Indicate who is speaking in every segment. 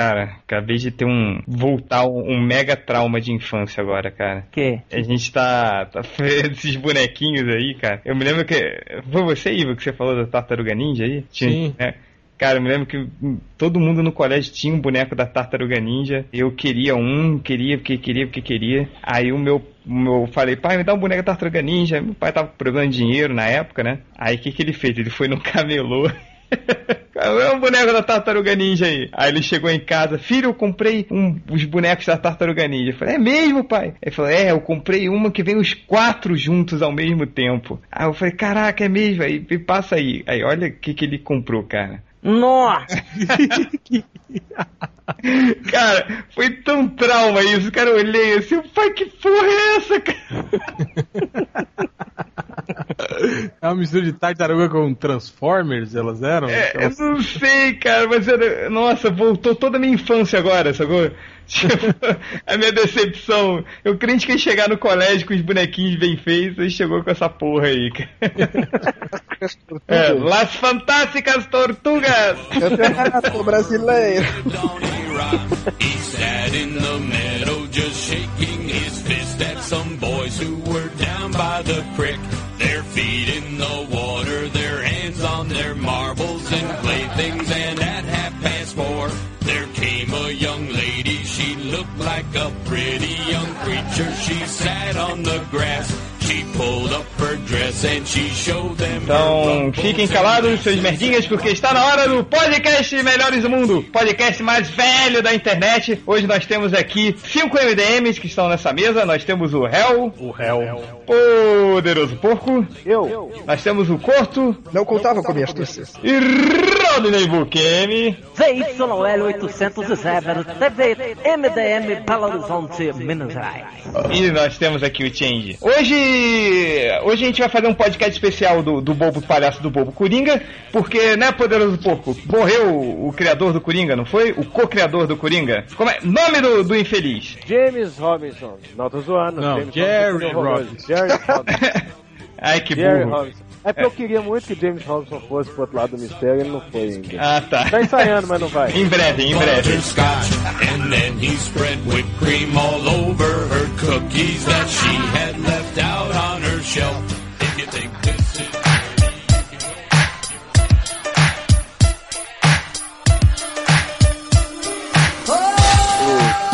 Speaker 1: Cara, acabei de ter um. voltar um, um mega trauma de infância agora, cara.
Speaker 2: Que?
Speaker 1: A gente tá. tá vendo esses bonequinhos aí, cara. Eu me lembro que. Foi você, Ivo, que você falou da Tartaruga Ninja aí? Tinha,
Speaker 3: Sim.
Speaker 1: né? Cara, eu me lembro que todo mundo no colégio tinha um boneco da Tartaruga Ninja. Eu queria um, queria porque queria porque queria. Aí o meu, meu falei, pai, me dá um boneco da Tartaruga Ninja. Meu pai tava procurando dinheiro na época, né? Aí o que, que ele fez? Ele foi no camelô. É um boneco da Tartaruga Ninja aí. Aí ele chegou em casa, filho, eu comprei um, os bonecos da Tartaruga Ninja. Eu falei, é mesmo, pai? Ele falou, é, eu comprei uma que vem os quatro juntos ao mesmo tempo. Aí eu falei, caraca, é mesmo? Aí passa aí. Aí olha o que, que ele comprou, cara.
Speaker 2: Nossa!
Speaker 1: Cara, foi tão trauma isso, cara. Eu olhei assim, pai, que porra é essa, cara?
Speaker 3: É uma mistura de tartaruga com Transformers, elas eram?
Speaker 1: É, eu
Speaker 3: Aquelas-
Speaker 1: não sei, cara, mas era, nossa, voltou toda a minha infância agora, sacou? Tipo, a minha decepção. Eu crente que ia chegar no colégio com os bonequinhos bem feitos, e chegou com essa porra aí, cara. É, Las Fantásticas Tortugas!
Speaker 4: Campeonato brasileiro.
Speaker 5: Donnie Rock. He sat in the meadow just shaking his fist at some boys who were down by the creek. Feet in the water, their hands on their marbles and playthings. And at half past four, there came a young lady. She looked like a pretty young creature. She sat on the grass. She pulled up her dress and she showed them her
Speaker 1: Então, fiquem calados, seus merdinhas, porque está na hora do podcast Melhores do Mundo, podcast mais velho da internet. Hoje nós temos aqui cinco MDMs que estão nessa mesa. Nós temos o Hell,
Speaker 3: O réu.
Speaker 1: Poderoso Porco,
Speaker 4: Eu
Speaker 1: nós temos o Corto
Speaker 4: não contava com a minha astúcia.
Speaker 1: e Rodney Bukemi.
Speaker 2: ZYL 807 TV MDM Belo Horizonte, Minas Gerais.
Speaker 1: E nós temos aqui o Change. Hoje, hoje a gente vai fazer um podcast especial do, do Bobo Palhaço do Bobo Coringa, porque, né, Poderoso Porco, morreu o, o criador do Coringa, não foi? O co-criador do Coringa? Como é? Nome do, do infeliz.
Speaker 6: James Robinson. Não, tô zoando.
Speaker 3: Não,
Speaker 6: James
Speaker 3: Jerry
Speaker 6: Robinson.
Speaker 3: Robinson.
Speaker 6: Jerry Robinson.
Speaker 1: Ai, que
Speaker 6: Jerry
Speaker 1: burro.
Speaker 6: Robinson. É porque eu queria muito que James Robinson fosse pro outro lado do mistério e ele não foi ainda.
Speaker 1: Ah, tá.
Speaker 6: Tá ensaiando, mas não vai.
Speaker 1: Em breve, em breve.
Speaker 5: And then he spread whipped cream all over her cookies that she had left out on her shelf. If you think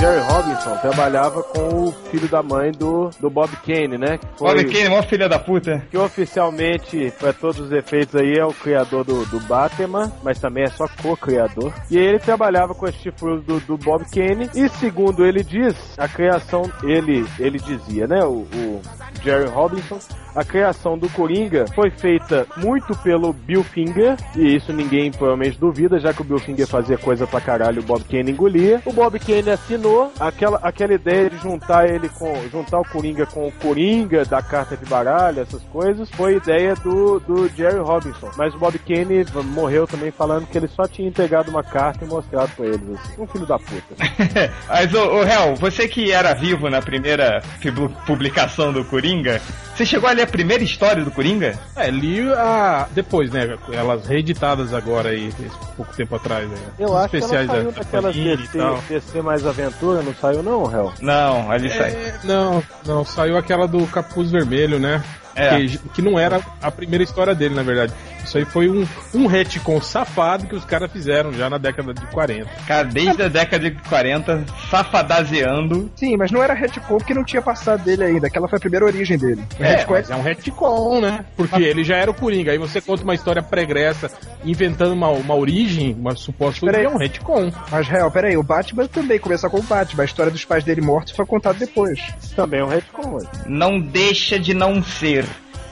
Speaker 6: Jerry Robinson trabalhava com o filho da mãe do, do Bob Kane, né? Que foi,
Speaker 1: Olha quem, mó filha da puta.
Speaker 6: que oficialmente, para todos os efeitos aí, é o criador do, do Batman, mas também é só co-criador. E ele trabalhava com esse chifrudo do, do Bob Kane, e segundo ele diz, a criação, ele, ele dizia, né, o, o Jerry Robinson, a criação do Coringa foi feita muito pelo Bill Finger, e isso ninguém provavelmente duvida, já que o Bill Finger fazia coisa pra caralho, o Bob Kane engolia. O Bob Kane assinou aquela, aquela ideia de juntar ele com, juntar o Coringa com o Coringa da carta de baralho, essas coisas, foi ideia do, do Jerry Robinson. Mas o Bob Kane morreu também falando que ele só tinha entregado uma carta e mostrado pra eles, assim. Um filho da puta.
Speaker 1: Mas, ô, ô Hel, você que era vivo na primeira pub- publicação do Coringa, você chegou a ler a primeira história do Coringa?
Speaker 3: É, li a. Depois, né? Elas reeditadas agora aí, pouco tempo atrás. Né,
Speaker 6: Eu acho que ela
Speaker 3: especiais
Speaker 6: saiu
Speaker 3: da,
Speaker 6: daquelas
Speaker 3: e
Speaker 6: DC,
Speaker 3: tal.
Speaker 6: DC mais não saiu não, Hel?
Speaker 1: Não, ali sai.
Speaker 3: É, não, não, saiu aquela do Capuz Vermelho, né?
Speaker 1: É.
Speaker 3: Que, que não era a primeira história dele, na verdade. Isso aí foi um, um retcon safado que os caras fizeram já na década de 40.
Speaker 1: Cara, desde a década de 40, safadazeando.
Speaker 4: Sim, mas não era retcon porque não tinha passado dele ainda. Aquela foi a primeira origem dele.
Speaker 3: É, mas é um retcon, né? Porque ele já era o Coringa. Aí você conta uma história pregressa inventando uma, uma origem, uma suposta
Speaker 4: Peraí.
Speaker 3: origem, é um retcon.
Speaker 4: Mas, real, peraí, o Batman também começou com o Batman. A história dos pais dele mortos foi contada depois.
Speaker 6: Também é um retcon.
Speaker 1: Não deixa de não ser.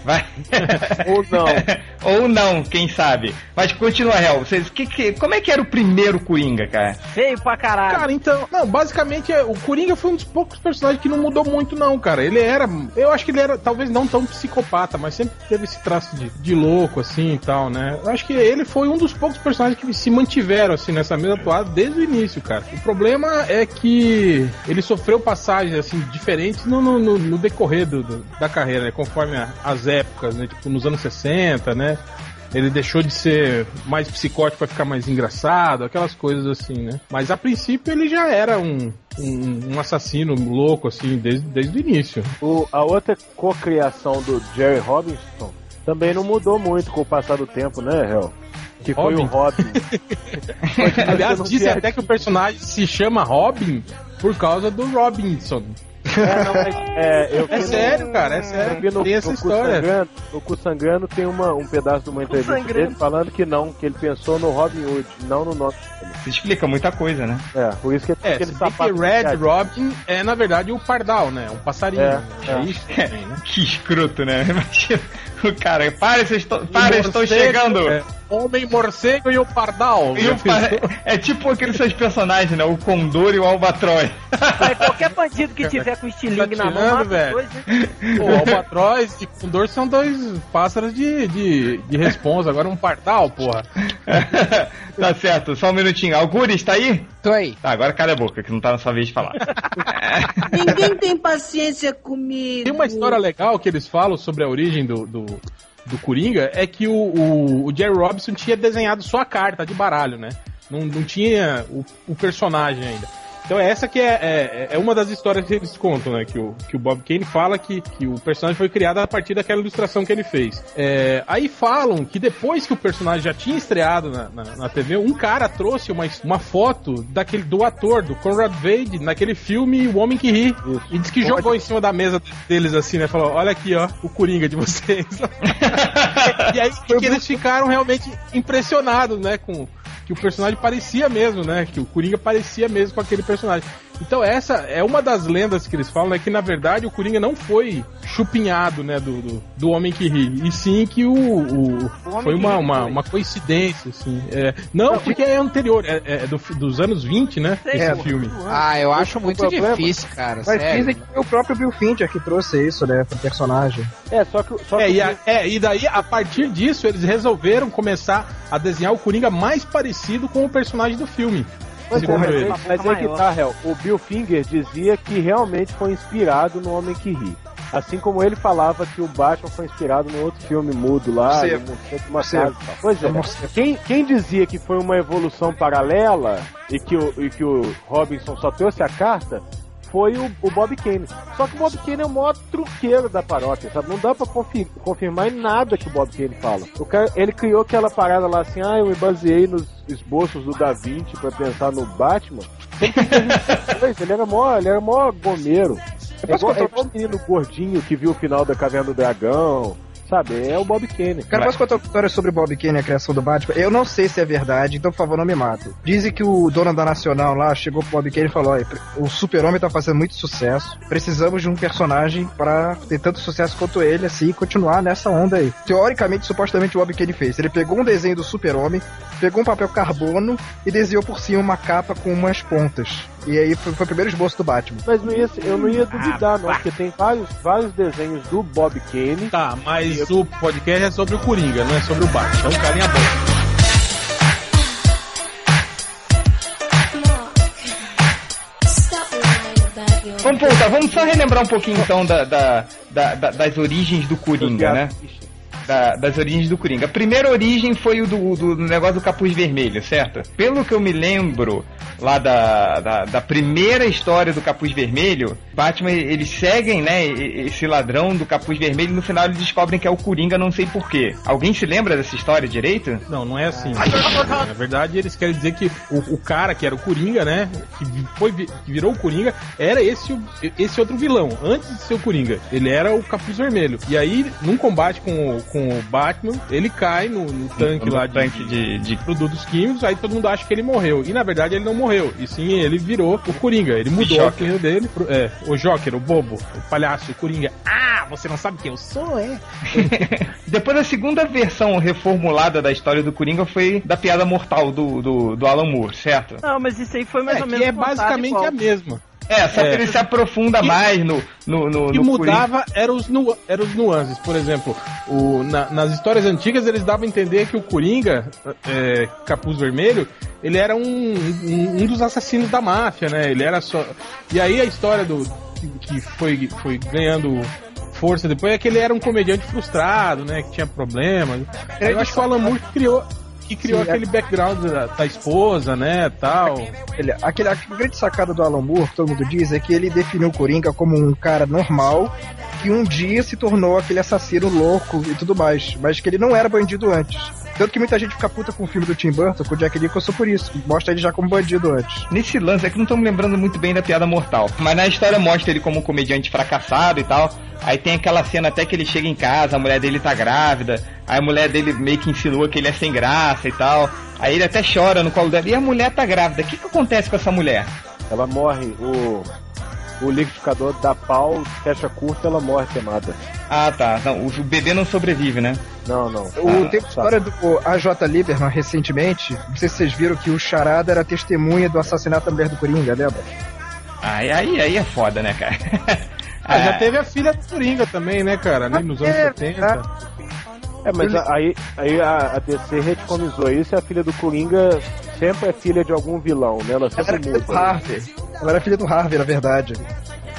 Speaker 1: Vai.
Speaker 6: Ou não.
Speaker 1: Ou não, quem sabe. Mas continua, Hel. Vocês, que, que, como é que era o primeiro Coringa, cara?
Speaker 2: Feio pra caralho.
Speaker 3: Cara, então, não, basicamente é, o Coringa foi um dos poucos personagens que não mudou muito, não, cara. Ele era, eu acho que ele era, talvez não tão psicopata, mas sempre teve esse traço de, de louco, assim e tal, né? Eu acho que ele foi um dos poucos personagens que se mantiveram, assim, nessa mesma toada desde o início, cara. O problema é que ele sofreu passagens, assim, diferentes no, no, no- no decorrer do, do- da carreira, né? Conforme a- as épocas, né? Tipo, nos anos 60, né? Ele deixou de ser mais psicótico pra ficar mais engraçado, aquelas coisas assim, né? Mas a princípio ele já era um, um, um assassino louco, assim, desde, desde o início.
Speaker 6: O- a outra cocriação do Jerry Robinson também não mudou muito com o passar do tempo, né, Hel? Que foi
Speaker 3: Robin?
Speaker 6: o Robin.
Speaker 3: Aliás,
Speaker 6: viaja.
Speaker 3: até que o personagem se chama Robin por causa do Robinson.
Speaker 6: É, não, mas, é, eu
Speaker 3: É
Speaker 6: vi no-
Speaker 3: sério, cara, é sério.
Speaker 6: vi no,
Speaker 3: Tem essa história.
Speaker 6: Sangrando, no Cu Sangrando tem uma, um pedaço de uma entrevista dele falando que não, que ele pensou no Robin Hood, não no dele.
Speaker 1: Isso explica muita coisa, né?
Speaker 6: É, por isso que
Speaker 3: É,
Speaker 6: aquele
Speaker 3: se bem que
Speaker 6: sapato
Speaker 3: Red Robin é, na verdade, o pardal, né? Um passarinho.
Speaker 6: É,
Speaker 3: É,
Speaker 6: é.
Speaker 3: isso né?
Speaker 1: Que escroto, né? Imagina o cara, para, vocês estou, para,
Speaker 3: O
Speaker 1: estou chegando.
Speaker 3: é, Homem morcego e o pardal.
Speaker 1: E o pa- é tipo aqueles seus personagens, né? O Condor e o Albatroz.
Speaker 2: Qualquer bandido que tiver com estilingue
Speaker 3: Tá
Speaker 2: na mão, mata
Speaker 3: velho.
Speaker 2: dois, né?
Speaker 3: Pô, albatroz e condor são dois pássaros de, de, de responsa. Agora um pardal, porra.
Speaker 1: tá certo, só um minutinho. Algures, tá aí?
Speaker 7: Tô aí.
Speaker 1: Tá, agora cala a boca, que não tá na sua vez de falar.
Speaker 8: Ninguém tem paciência comigo.
Speaker 3: Tem uma história legal que eles falam sobre a origem do, do, do Coringa, é que o, o, o Jerry Robinson tinha desenhado só a carta de baralho, né? Não, não tinha o, o personagem ainda. Então essa que é, é, é uma das histórias que eles contam, né? Que o, que o Bob Kane fala que, que o personagem foi criado a partir daquela ilustração que ele fez. É, aí falam que depois que o personagem já tinha estreado na, na, na TV, um cara trouxe uma, uma foto daquele, do ator, do Conrad Vade, naquele filme O Homem que Ri. E disse que jogou em cima da mesa deles assim, né? Falou, olha aqui, ó, o Coringa de vocês. e aí que eles ficaram realmente impressionados, né? Com que o personagem parecia mesmo, né? Que o Coringa parecia mesmo com aquele personagem. Então essa é uma das lendas que eles falam, né? Que na verdade o Coringa não foi chupinhado, né? Do, do, do Homem que Ri. E sim que o... o-
Speaker 2: Homem
Speaker 3: foi uma, uma,
Speaker 2: foi.
Speaker 3: uma coincidência, assim. É, não, porque é anterior, é, é do- dos anos 20, né?
Speaker 2: Sei,
Speaker 3: Esse
Speaker 2: pô.
Speaker 3: filme.
Speaker 7: Ah, eu acho muito
Speaker 6: problema-
Speaker 7: difícil, cara.
Speaker 4: Mas
Speaker 7: sério.
Speaker 4: dizem que foi o próprio Bill Fincher que trouxe isso, né, pro personagem.
Speaker 6: É, só que, só
Speaker 3: É
Speaker 6: que
Speaker 3: e, a- é, e daí, a partir disso, eles resolveram começar a desenhar o Coringa mais parecido com o personagem do filme.
Speaker 6: Mas, é,
Speaker 3: segundo
Speaker 6: mas,
Speaker 3: ele.
Speaker 6: aí- mas aí que tá, Hel. O Bill Finger dizia que realmente foi inspirado no Homem que Ri. Assim como ele falava que o Batman foi inspirado no outro filme mudo lá, de uma
Speaker 4: Morcego.
Speaker 6: casa e. Pois é, quem, quem dizia que foi uma evolução paralela e que o, e que o Robinson só trouxe a carta foi o, o Bob Kane. Só que o Bob Kane é o maior truqueiro da paróquia, sabe? Não dá pra confi- confirmar em nada que o Bob Kane fala. O cara, ele criou aquela parada lá assim, ah, eu me baseei nos esboços do Da Vinci pra pensar no Batman. Ele, era mó, ele era mó gomeiro. É igual, é
Speaker 4: contar-
Speaker 6: igual o menino gordinho que viu o final da Caverna do Dragão. Sabe, é o Bob Kane.
Speaker 4: Cara, posso contar uma história sobre Bob Kane e a criação do Batman? Eu não sei se é verdade, então por favor não me matem. Dizem que o dono da Nacional lá chegou pro Bob Kane e falou: Olha, o Super-Homem tá fazendo muito sucesso. Precisamos de um personagem pra ter tanto sucesso quanto ele, assim, e continuar nessa onda aí. Teoricamente, supostamente, o Bob Kane fez. Ele pegou um desenho do Super-Homem, pegou um papel carbono e desenhou por cima uma capa com umas pontas. E aí foi, foi o primeiro esboço do Batman.
Speaker 6: Mas não ia, eu não ia duvidar, não, porque tem vários, vários desenhos do Bob Kane.
Speaker 3: Tá, mas o podcast é sobre o Coringa, não é sobre o Batman. Então, carinha boa.
Speaker 1: Vamos voltar, vamos só relembrar um pouquinho então da- da- da- das origens do Coringa, né? Da- das origens do Coringa. A primeira origem foi o do, do negócio do capuz vermelho, certo? Pelo que eu me lembro lá da, da, da primeira história do capuz vermelho, Batman, eles seguem, né, esse ladrão do capuz vermelho e no final eles descobrem que é o Coringa, não sei porquê. Alguém se lembra dessa história direito?
Speaker 3: Não, não é assim. Na verdade, eles querem dizer que o, o cara que era o Coringa, né? Que foi, que virou o Coringa, era esse, esse outro vilão. Antes de ser o Coringa, ele era o Capuz Vermelho. E aí, num combate com, o- com o Batman, ele cai no, no tanque
Speaker 1: No
Speaker 3: lá
Speaker 1: tanque de- de
Speaker 3: produtos químicos. Aí todo mundo acha que ele morreu. E na verdade, ele não morreu. E sim, ele virou o Coringa. Ele mudou o
Speaker 1: Joker.
Speaker 3: apelido dele. Pro, é, o Joker, o bobo, o palhaço, o Coringa. Ah, você não sabe quem eu sou, é?
Speaker 1: Depois a segunda versão reformulada da história do Coringa foi da piada mortal do, do, do Alan Moore, certo?
Speaker 2: Não, mas isso aí foi mais
Speaker 3: É,
Speaker 2: ou menos
Speaker 3: que é basicamente
Speaker 2: igual.
Speaker 3: a mesma.
Speaker 1: É, só que
Speaker 3: É.
Speaker 1: ele se aprofunda
Speaker 3: E-
Speaker 1: mais no, no, no,
Speaker 3: O que
Speaker 1: no
Speaker 3: mudava eram os, nu eram os nuances. Por exemplo, o- na- nas histórias antigas eles davam a entender que o Coringa, é, Capuz Vermelho, ele era um, um, um dos assassinos da máfia, né? Ele era só. E aí a história do. que- que foi, foi ganhando força depois é que ele era um comediante frustrado, né? Que tinha problemas. Eu acho que o Alan Moore criou, que criou
Speaker 4: Sim,
Speaker 3: aquele background da, da esposa, né? Tal.
Speaker 4: Ele, aquele, a grande sacada do Alan Moore, todo mundo diz, é que ele definiu o Coringa como um cara normal que um dia se tornou aquele assassino louco e tudo mais, mas que ele não era bandido antes. Tanto que muita gente fica puta com o filme do Tim Burton, com o Jack Nicholson por isso. Mostra ele já como bandido antes.
Speaker 1: Nesse lance, é que não estamos lembrando muito bem da piada mortal. Mas na história mostra ele como um comediante fracassado e tal. Aí tem aquela cena até que ele chega em casa, a mulher dele tá grávida. Aí a mulher dele meio que insinua que ele é sem graça e tal. Aí ele até chora no colo dela. E a mulher tá grávida. O que, que acontece com essa mulher?
Speaker 6: Ela morre, o, o liquidificador dá pau, fecha curto, ela morre queimada.
Speaker 1: Ah, tá. Não, o bebê não sobrevive, né?
Speaker 6: Não, não.
Speaker 4: O,
Speaker 1: Ah,
Speaker 4: tem uma história do AJ Lieberman recentemente, não sei se vocês viram que o Charada era testemunha do assassinato da mulher do Coringa, lembra?
Speaker 1: Aí, aí, aí é foda, né, cara?
Speaker 3: Ah, já
Speaker 1: Ah,
Speaker 3: teve a filha do Coringa também, né, cara? Ali nos anos
Speaker 4: É,
Speaker 3: 70.
Speaker 6: É, mas a- aí, aí a, a DC retconizou isso e a filha do Coringa sempre é filha de algum vilão, né? Ela
Speaker 4: Ela era
Speaker 6: sempre
Speaker 4: filha do
Speaker 6: muda.
Speaker 4: Harvey. Ela era filha do Harvey, na verdade.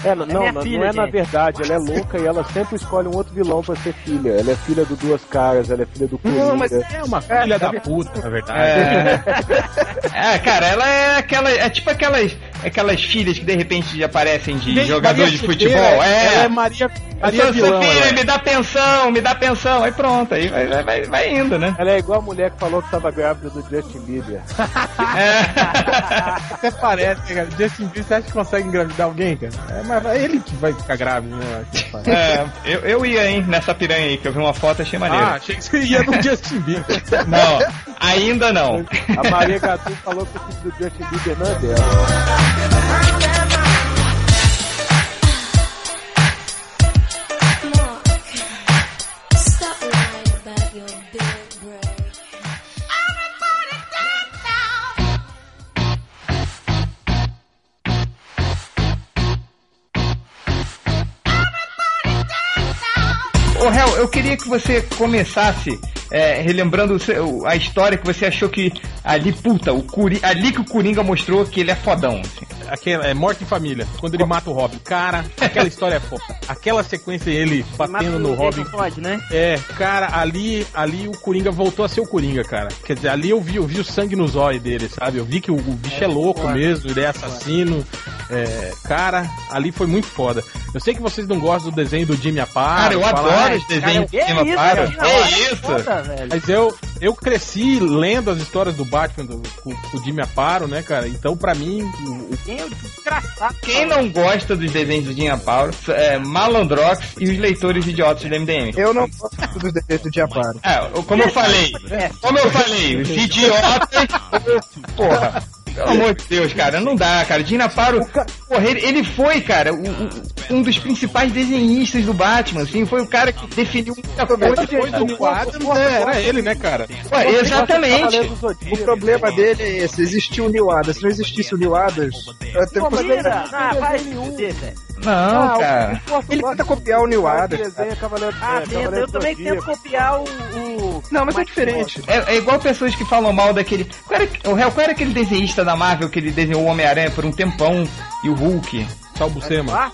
Speaker 6: É, não, não,
Speaker 2: minha
Speaker 6: não,
Speaker 2: filha,
Speaker 6: não é na
Speaker 2: gente.
Speaker 6: verdade, ela é louca e ela sempre escolhe um outro vilão pra ser filha. Ela é filha do Duas Caras, ela é filha do Coringa.
Speaker 4: Não, mas
Speaker 3: É uma filha da puta, na verdade.
Speaker 1: É, cara, ela é aquela. É tipo aquelas, aquelas filhas que de repente aparecem de
Speaker 3: Vem
Speaker 1: jogador de futebol.
Speaker 3: É
Speaker 1: É.
Speaker 3: Maria,
Speaker 1: Eu
Speaker 3: Maria
Speaker 1: sou
Speaker 3: Vilão. é.
Speaker 1: me dá pensão, me dá pensão. Aí pronto, aí vai, vai, vai, vai indo, né?
Speaker 6: Ela é igual a mulher que falou que tava grávida do Justin Bieber.
Speaker 1: É.
Speaker 3: Até parece, cara. Justin Bieber, você acha que consegue engravidar alguém, cara? É, mas é ele que vai ficar grávido, né?
Speaker 1: É, eu, eu ia, hein, nessa piranha aí, que eu vi uma foto e achei maneiro.
Speaker 3: Ah, achei que você ia no Justin Bieber.
Speaker 1: Não, ainda não.
Speaker 6: A Maria Gatu falou que o filho do Justin Bieber não é dela.
Speaker 1: Ô, Hel, eu queria que você começasse é, relembrando a história que você achou que ali, puta, o Curi, ali que o Coringa mostrou que ele é fodão. assim.
Speaker 3: Aquela, é Morte em Família, quando ele mata o Robin. Cara, aquela história é foda. Aquela sequência ele batendo no Robin.
Speaker 2: Pode, né?
Speaker 3: É, cara, ali, ali o Coringa voltou a ser o Coringa, cara. Quer dizer, ali eu vi, eu vi o sangue nos olhos dele, sabe? Eu vi que o, o bicho é, louco mesmo, ele é assassino. É, cara, ali foi muito foda. Eu sei que vocês não gostam do desenho do Jimmy Aparo.
Speaker 1: Cara, eu adoro
Speaker 3: "Ai,
Speaker 1: os desenhos
Speaker 2: Que
Speaker 1: de cima
Speaker 2: isso,
Speaker 1: para.
Speaker 2: cara?
Speaker 1: Que
Speaker 2: Não,
Speaker 1: isso?
Speaker 2: Velho.
Speaker 3: Mas eu, eu cresci lendo as histórias do Batman do, com, com o Jimmy Aparo, né, cara? Então, pra mim, o, o-
Speaker 2: Quem é o desgraçado?
Speaker 1: Quem não gosta dos desenhos do Dinha Paulo é Malandrox e os leitores idiotas do MDM.
Speaker 4: Eu não gosto dos defeitos do Diaparo.
Speaker 1: É, como eu falei, como eu falei, os idiotas. Porra. Pelo amor de Deus, cara, não dá, cara. Dina Paro, porra, ele, ele foi, cara, o- o- um dos principais desenhistas do Batman, assim, foi o cara que definiu muita coisa.
Speaker 3: depois do Neil Adams, né, era ele, né, cara?
Speaker 1: Ué, exatamente.
Speaker 4: O problema dele é esse, existiu o Neil Adams. Se não existisse o Neil Adams, eu até
Speaker 2: Mentira! Ah, vai se
Speaker 1: Não, cara.
Speaker 4: ele tenta copiar o Adams.
Speaker 6: Desenha Cavaleiro,
Speaker 2: Ah,
Speaker 6: é,
Speaker 2: tenta,
Speaker 6: Cavaleiro
Speaker 2: eu também tento copiar o. o...
Speaker 4: Não, mas é diferente.
Speaker 1: É, é igual pessoas que falam mal daquele. Qual era, o réu, qual era aquele desenhista da Marvel que ele desenhou o Homem-Aranha por um tempão e o Hulk?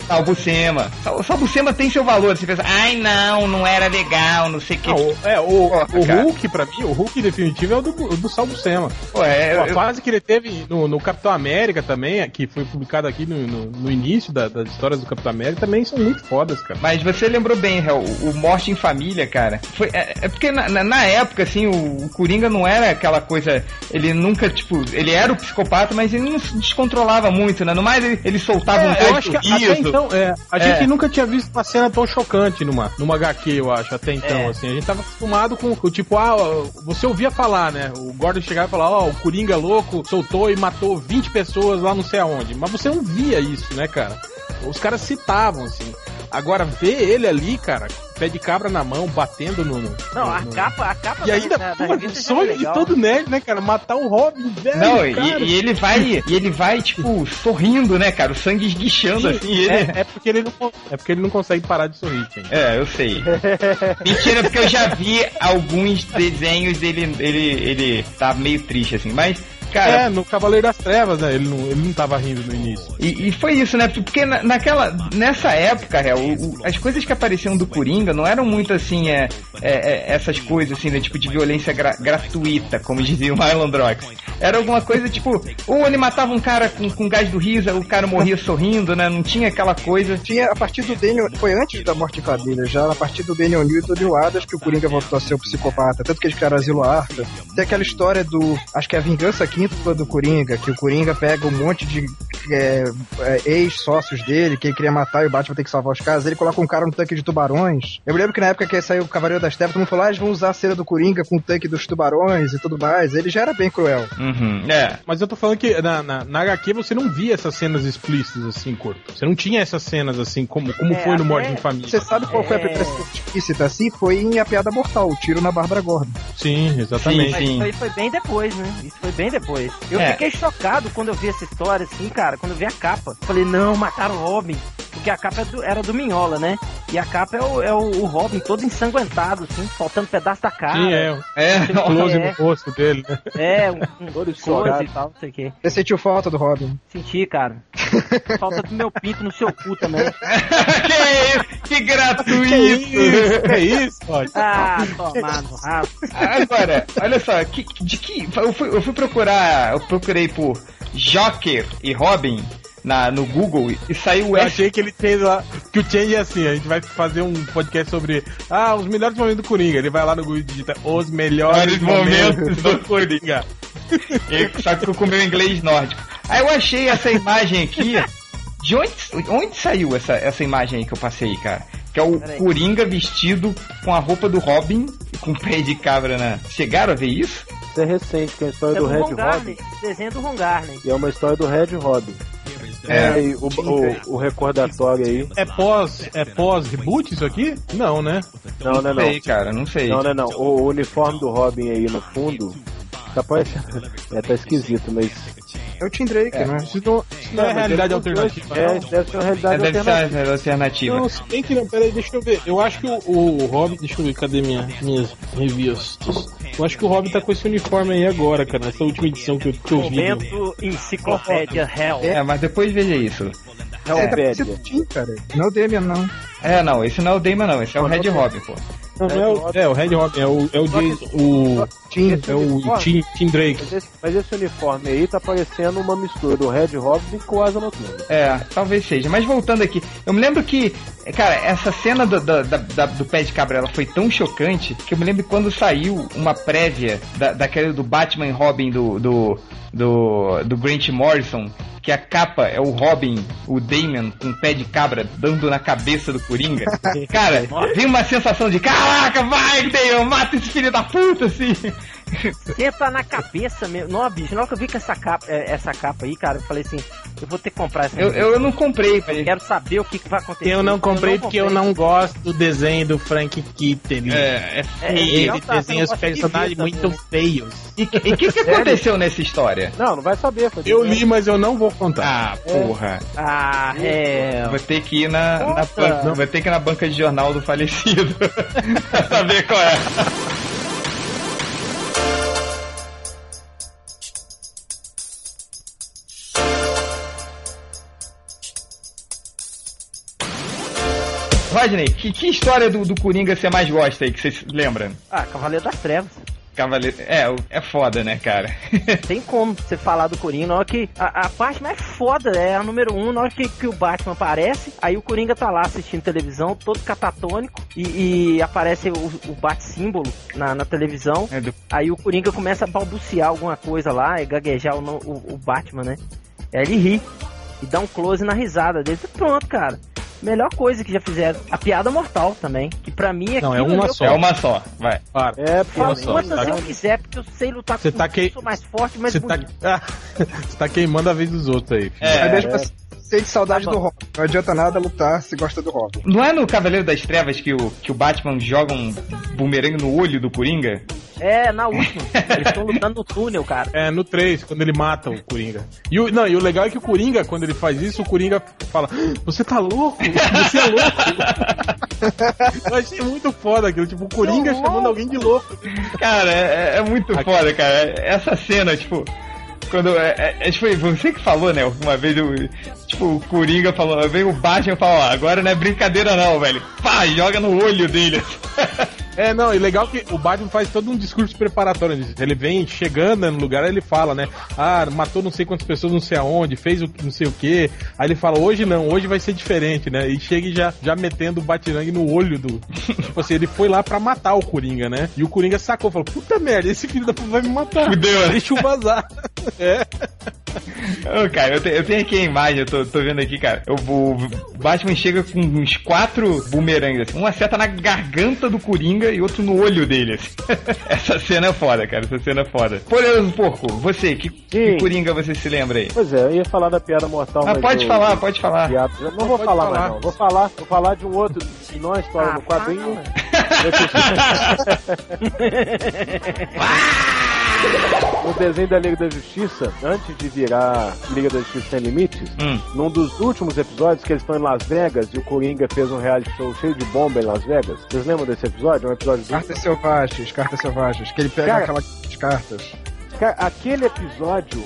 Speaker 1: Ah, o Buscema. Só, só o Buscema tem seu valor. Você pensa, ai não, não era legal, não sei o que.
Speaker 3: Ah, o, é, o, o
Speaker 1: cara.
Speaker 3: Hulk, pra mim, o Hulk definitivo é o do, do Sal Buscema.
Speaker 1: Pô, é,
Speaker 3: a
Speaker 1: eu-
Speaker 3: fase que ele teve no, no Capitão América também, que foi publicado aqui no, no, no início da- das histórias do Capitão América, também são muito fodas, cara.
Speaker 1: Mas você lembrou bem, Hel, o, o Morte em Família, cara. Foi, é, é porque na, na- na época, assim, o, o Coringa não era aquela coisa. Ele nunca, tipo, ele era o psicopata, mas ele não se descontrolava muito, né? No mais, ele, ele soltava um
Speaker 3: É, eu acho que até então, é, a
Speaker 1: É.
Speaker 3: gente nunca tinha visto uma cena tão chocante numa, numa HQ, eu acho, até então,
Speaker 2: É.
Speaker 3: assim. A gente tava acostumado com o tipo, ah, você ouvia falar, né? O Gordon chegava e falava, ó, o Coringa louco soltou e matou 20 pessoas lá não sei aonde. Mas você não via isso, né, cara? Os caras citavam, assim. Agora, ver ele ali, cara, pé de cabra na mão, batendo no. no-
Speaker 2: Não, a
Speaker 3: no-
Speaker 2: capa, a capa
Speaker 3: E ainda,
Speaker 2: da, da
Speaker 3: pô, o
Speaker 2: revista já é
Speaker 3: sonho de todo nerd, né, cara? Matar o Robin, velho.
Speaker 1: Não, e,
Speaker 3: cara.
Speaker 1: e ele vai, e ele vai, tipo, sorrindo, né, cara? O sangue esguichando, assim, e ele...
Speaker 3: É, é porque ele não, é porque ele não consegue parar de sorrir, gente.
Speaker 1: É, eu sei. Mentira, porque eu já vi alguns desenhos dele, ele, ele tá meio triste, assim. Mas Cara,
Speaker 3: É, no Cavaleiro das Trevas, né? Ele não, ele não tava rindo no início.
Speaker 1: E, e foi isso, né? Porque na- naquela, nessa época, real, o- o- as coisas que apareciam do Coringa não eram muito assim, é, é, é, essas coisas assim, né? Tipo de violência gra- gratuita, como dizia o Marlon Drox. Era alguma coisa tipo, ou ele matava um cara com, com gás do riso, o cara morria sorrindo, né? Não tinha aquela coisa.
Speaker 4: Tinha a partir do Daniel, foi antes da morte de família, já a partir do Daniel New e Neil Adams que o Coringa voltou a ser o psicopata, tanto que eles criaram Asilo Arca. Tem aquela história do, acho que é a vingança quíntupla do Coringa, que o Coringa pega um monte de é, é, ex-sócios dele, que ele queria matar e o Batman tem que salvar os caras, ele coloca um cara no tanque de tubarões. Eu me lembro que na época que saiu o Cavaleiro das Trevas, todo mundo falou, ah, eles vão usar a cena do Coringa com o tanque dos tubarões e tudo mais. Ele já era bem cruel.
Speaker 1: Uhum, é.
Speaker 3: Mas eu tô falando que na, na, na HQ você não via essas cenas explícitas assim, corpo. Você não tinha essas cenas assim, como, como
Speaker 2: É,
Speaker 3: foi no Morte em Família.
Speaker 4: Você sabe qual foi a primeira cena explícita assim? Foi em A Piada Mortal, o tiro na Bárbara Gordon.
Speaker 3: Sim, exatamente.
Speaker 2: Mas isso aí foi bem depois, né? Isso foi bem depois. Eu
Speaker 1: É.
Speaker 2: fiquei chocado quando eu vi essa história, assim, cara, quando eu vi a capa. Falei, não, mataram o Robin. Porque a capa é era do Minhola, né? E a capa é o, é o, Robin todo ensanguentado, assim, faltando pedaço da cara.
Speaker 3: Sim, é.
Speaker 1: É,
Speaker 3: Um close
Speaker 2: É.
Speaker 3: no rosto dele, né?
Speaker 2: É, um, um
Speaker 6: Todo
Speaker 2: e tal, não sei o quê.
Speaker 4: Você sentiu falta do Robin?
Speaker 2: Senti, cara. Falta do meu pinto no seu cu também.
Speaker 1: que isso? Que gratuito!
Speaker 3: Que isso? Que isso, pode?
Speaker 2: Ah, rabo.
Speaker 1: Agora, olha só, que, de que. Eu fui, eu fui procurar. Eu procurei por Joker e Robin na, no Google e saiu o
Speaker 3: Eu achei que ele fez lá. Que o Change é assim: a gente vai fazer um podcast sobre. Ah, os melhores momentos do Coringa. Ele vai lá no Google e digita os melhores
Speaker 1: momentos do
Speaker 3: Coringa.
Speaker 1: E- Só que eu com o meu inglês nórdico. Aí eu achei essa imagem aqui. De onde, onde saiu essa, essa imagem aí que eu passei, cara? Que é o
Speaker 2: Peraí.
Speaker 1: Coringa vestido com a roupa do Robin e com pé de cabra na. Chegaram a ver isso?
Speaker 6: Isso é recente, que é a história
Speaker 2: É
Speaker 6: do
Speaker 2: do
Speaker 6: Red Robin.
Speaker 2: desenho do Ron Garney.
Speaker 6: E é uma história do Red Robin.
Speaker 1: É.
Speaker 6: E o, o, o recordatório aí.
Speaker 3: É pós, é pós reboot isso aqui? Não, né?
Speaker 6: Não, não, não.
Speaker 1: sei, cara, não sei.
Speaker 6: Não, não, não. O uniforme do Robin aí no fundo. Tá parecendo. É, tá esquisito, mas.
Speaker 4: É o Tim Drake, né?
Speaker 3: Isso não, isso não é
Speaker 6: mas
Speaker 3: realidade alternativa.
Speaker 6: É, deve ser uma
Speaker 1: É,
Speaker 6: realidade
Speaker 1: deve
Speaker 6: alternativa.
Speaker 1: ser a alternativa.
Speaker 3: Não, se bem que não, peraí, deixa eu ver. Eu acho que o, o Robin. Deixa eu ver, cadê minha, minhas reviews? Eu acho que o Robin tá com esse uniforme aí agora, cara, nessa última edição que eu, que eu vi.
Speaker 2: Momento enciclopédia Hell.
Speaker 1: É, mas depois veja isso.
Speaker 4: Você tá o cara. Não é o Damian, não.
Speaker 1: É, não, esse não é o Damon, não, esse é o Red Robin, pô.
Speaker 3: Não, não é, o, é o Red Robin, é o, é o, Jason, o,
Speaker 4: Tim.
Speaker 3: é o Tim, Tim Drake.
Speaker 6: Mas esse, mas esse uniforme aí tá parecendo uma mistura do Red Robin com o Asa Noturna.
Speaker 1: É, talvez seja. Mas voltando aqui, eu me lembro que, cara, essa cena do, do, da- da- do pé de cabra ela foi tão chocante que eu me lembro quando saiu uma prévia da, daquele do Batman e Robin do, do, do, do Grant Morrison, que a capa é o Robin, o Damon, com o pé de cabra dando na cabeça do Coringa. Cara, vem uma sensação de caraca, vai, Damon, mata esse filho da puta, assim.
Speaker 2: Senta na cabeça mesmo. Não, bicho, na hora que eu vi que essa capa, é, essa capa aí, cara, eu falei assim, eu vou ter que comprar essa
Speaker 1: Eu, eu não comprei.
Speaker 2: Quero saber o que, que vai acontecer.
Speaker 3: Eu não comprei porque eu não gosto do desenho do Frank Kitten.
Speaker 1: É, é
Speaker 2: É,
Speaker 3: Ele
Speaker 2: não tá,
Speaker 3: desenha os
Speaker 2: não de
Speaker 3: personagens muito feios.
Speaker 1: E o que, que, aconteceu nessa história?
Speaker 6: Não, não vai saber. foi
Speaker 3: Eu li, mas eu não vou contar.
Speaker 1: Ah, porra.
Speaker 2: Ah, é.
Speaker 1: Vou ter que ir na, na
Speaker 6: Nossa.
Speaker 1: vou ter que ir na banca de jornal do falecido pra saber qual é. Rodney, que, que história do, do Coringa você mais gosta aí, que vocês lembram?
Speaker 2: Ah, Cavaleiro das Trevas.
Speaker 1: Cavaleiro. É, é foda, né, cara?
Speaker 2: Tem como você falar do Coringa. Na hora que. A, a parte mais foda é a número um, na hora que, que o Batman aparece, aí o Coringa tá lá assistindo televisão, todo catatônico, e, e aparece o, o Bat-símbolo na, na televisão.
Speaker 1: É do-
Speaker 2: Aí o Coringa começa a balbuciar alguma coisa lá, e gaguejar o, o, o Batman, né? Aí ele ri e dá um close na risada dele. Pronto, cara. Melhor coisa que já fizeram. A piada mortal também. Que pra mim é
Speaker 3: Não, é uma só.
Speaker 1: É uma só, vai.
Speaker 3: Para.
Speaker 6: É, porque
Speaker 2: Fala
Speaker 3: só,
Speaker 2: quantas
Speaker 3: tá-
Speaker 2: eu quiser, porque eu sei lutar
Speaker 3: Você
Speaker 2: com
Speaker 3: tá que-
Speaker 2: eu sou mais forte, mais
Speaker 3: Você tá, tá queimando a vez dos outros aí. filho.
Speaker 1: É,
Speaker 4: mesmo você sente saudade
Speaker 2: Tá
Speaker 4: do. Robin. Não adianta nada lutar se gosta do Robin.
Speaker 1: Não é no Cavaleiro das Trevas que o, que o Batman joga um bumerangue no olho do Coringa?
Speaker 2: É, na última. Eles estão lutando no túnel, cara.
Speaker 3: É, no 3, quando ele mata o Coringa. E o, não, e o legal é que o Coringa, quando ele faz isso, o Coringa fala: "Ah, Você tá louco? Você é louco? Eu achei muito foda aquilo, tipo, o Coringa chamando alguém de louco.
Speaker 1: Cara, é, é muito foda, cara. Essa cena, tipo. Quando, é, é, acho que foi você que falou, né? Uma vez o. Tipo, o Coringa falou, veio o Batman e falou, ó, agora não é brincadeira não, velho. Pá, joga no olho dele.
Speaker 3: É, não, e legal que o Batman faz todo um discurso preparatório. Ele vem chegando né, no lugar, ele fala, né? Ah, matou não sei quantas pessoas, não sei aonde, fez o não sei o que. Aí ele fala, hoje não, hoje vai ser diferente, né? E chega e já, já metendo o Batirangue no olho do. tipo assim, ele foi lá pra matar o Coringa, né? E o Coringa sacou, falou, puta merda, esse filho da puta vai me matar.
Speaker 1: Fudeu, né?
Speaker 3: Deixa eu vazar. é.
Speaker 1: Ô, cara, eu, te- eu tenho aqui a imagem, eu tô, tô vendo aqui, cara. O, o Batman chega com uns quatro bumerangues, assim. Um acerta na garganta do Coringa e outro no olho dele, assim. Essa cena é foda, cara, essa cena é foda. Poderoso Porco, você, que, que. Coringa você se lembra aí?
Speaker 6: Pois é, eu ia falar da piada mortal,
Speaker 1: Ah,
Speaker 6: mas
Speaker 1: pode
Speaker 6: eu-
Speaker 1: falar, pode falar.
Speaker 6: piada- eu Não vou falar,
Speaker 3: falar.
Speaker 6: mais não. Vou falar, vou falar de um outro, não a história
Speaker 2: Ah,
Speaker 6: do quadrinho. no desenho da Liga da Justiça, antes de virar Liga da Justiça Sem Limites,
Speaker 1: Hum.
Speaker 6: num dos últimos episódios que eles estão em Las Vegas e o Coringa fez um reality show cheio de bomba em Las Vegas. Vocês lembram desse episódio? É um episódio.
Speaker 4: Cartas selvagens, cartas selvagens. Que ele pega
Speaker 6: Cara-
Speaker 4: aquelas cartas.
Speaker 6: Cara, aquele episódio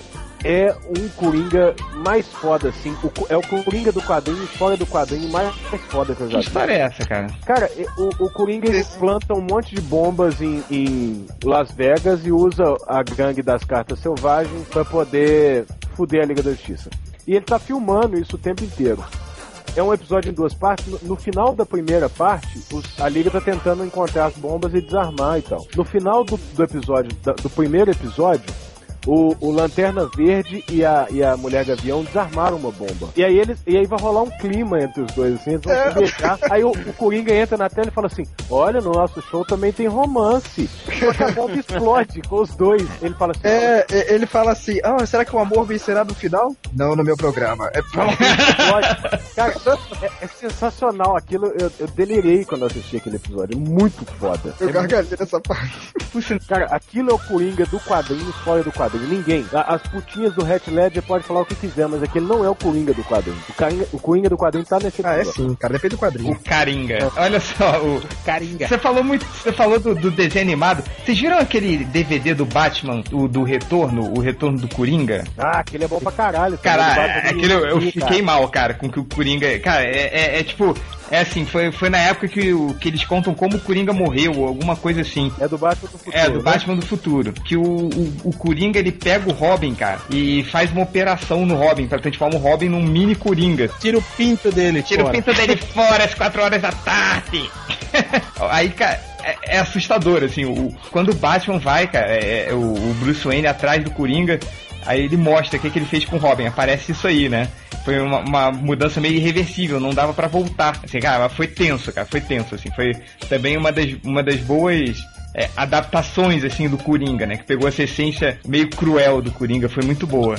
Speaker 6: é um Coringa mais foda, assim. O é o Coringa do quadrinho, fora do quadrinho, mais foda que eu
Speaker 1: Que
Speaker 6: já vi.
Speaker 1: história é essa, cara?
Speaker 6: Cara, o, o Coringa ele planta um monte de bombas em, em Las Vegas e usa a gangue das cartas selvagens pra poder fuder a Liga da Justiça. E ele tá filmando isso o tempo inteiro. É um episódio em duas partes. No, no final da primeira parte, os- a Liga tá tentando encontrar as bombas e desarmar e tal. No final do, do episódio, da- do primeiro episódio, o, o Lanterna Verde e a, e a Mulher Gavião desarmaram uma bomba. E aí eles e aí vai rolar um clima entre os dois, assim, eles vão se beijar. Aí o, o Coringa entra na tela e fala assim: Olha, no nosso show também tem romance. Só que a bomba explode com os dois. Ele fala assim:
Speaker 4: É, é, ele fala assim: Ah, será que o amor vencerá no final? Não, no meu programa. É.
Speaker 6: Cara, é, é sensacional aquilo. Eu, eu delirei quando eu assisti aquele episódio. É Muito foda.
Speaker 4: eu
Speaker 6: É
Speaker 4: gargalhei nessa parte.
Speaker 6: Cara, aquilo é o Coringa do quadrinho, fora do quadrinho. Ninguém. A- As putinhas do Hat Ledger pode falar o que quiser, mas aquele não é o Coringa do quadrinho. O, Coringa, o Coringa do quadrinho tá nesse
Speaker 4: Ah, é sim, cara, depende do quadrinho.
Speaker 1: O Caringa. Olha só, o.
Speaker 2: Caringa.
Speaker 1: Você falou muito. Você falou do, do desenho animado. Vocês viram aquele DVD do Batman, o do Retorno, o Retorno do Coringa?
Speaker 6: Ah, aquele é bom pra caralho.
Speaker 1: Cara, é- aquele eu, eu fiquei
Speaker 6: cara.
Speaker 1: mal, cara, com que o Coringa. Cara, é, é- é tipo. É assim, foi, foi na época que, o, que eles contam como o Coringa morreu, ou alguma coisa assim.
Speaker 6: É do Batman do futuro.
Speaker 1: É, do
Speaker 6: né?
Speaker 1: Batman do futuro. Que o, o, o Coringa ele pega o Robin, cara, e faz uma operação no Robin, pra transformar o Robin num mini Coringa.
Speaker 3: Tira o pinto dele.
Speaker 1: Tira o
Speaker 3: fora.
Speaker 1: pinto dele fora às 4 horas da tarde. Aí, cara, é, é assustador, assim. O, quando o Batman vai, cara, é, é o, o Bruce Wayne atrás do Coringa, aí ele mostra o que, que ele fez com o Robin. Aparece isso aí, né? Foi uma, uma mudança meio irreversível, não dava pra voltar. Assim, cara, foi tenso, cara, foi tenso, assim. Foi também uma das, uma das boas é, adaptações, assim, do Coringa, né? Que pegou essa essência meio cruel do Coringa, foi muito boa.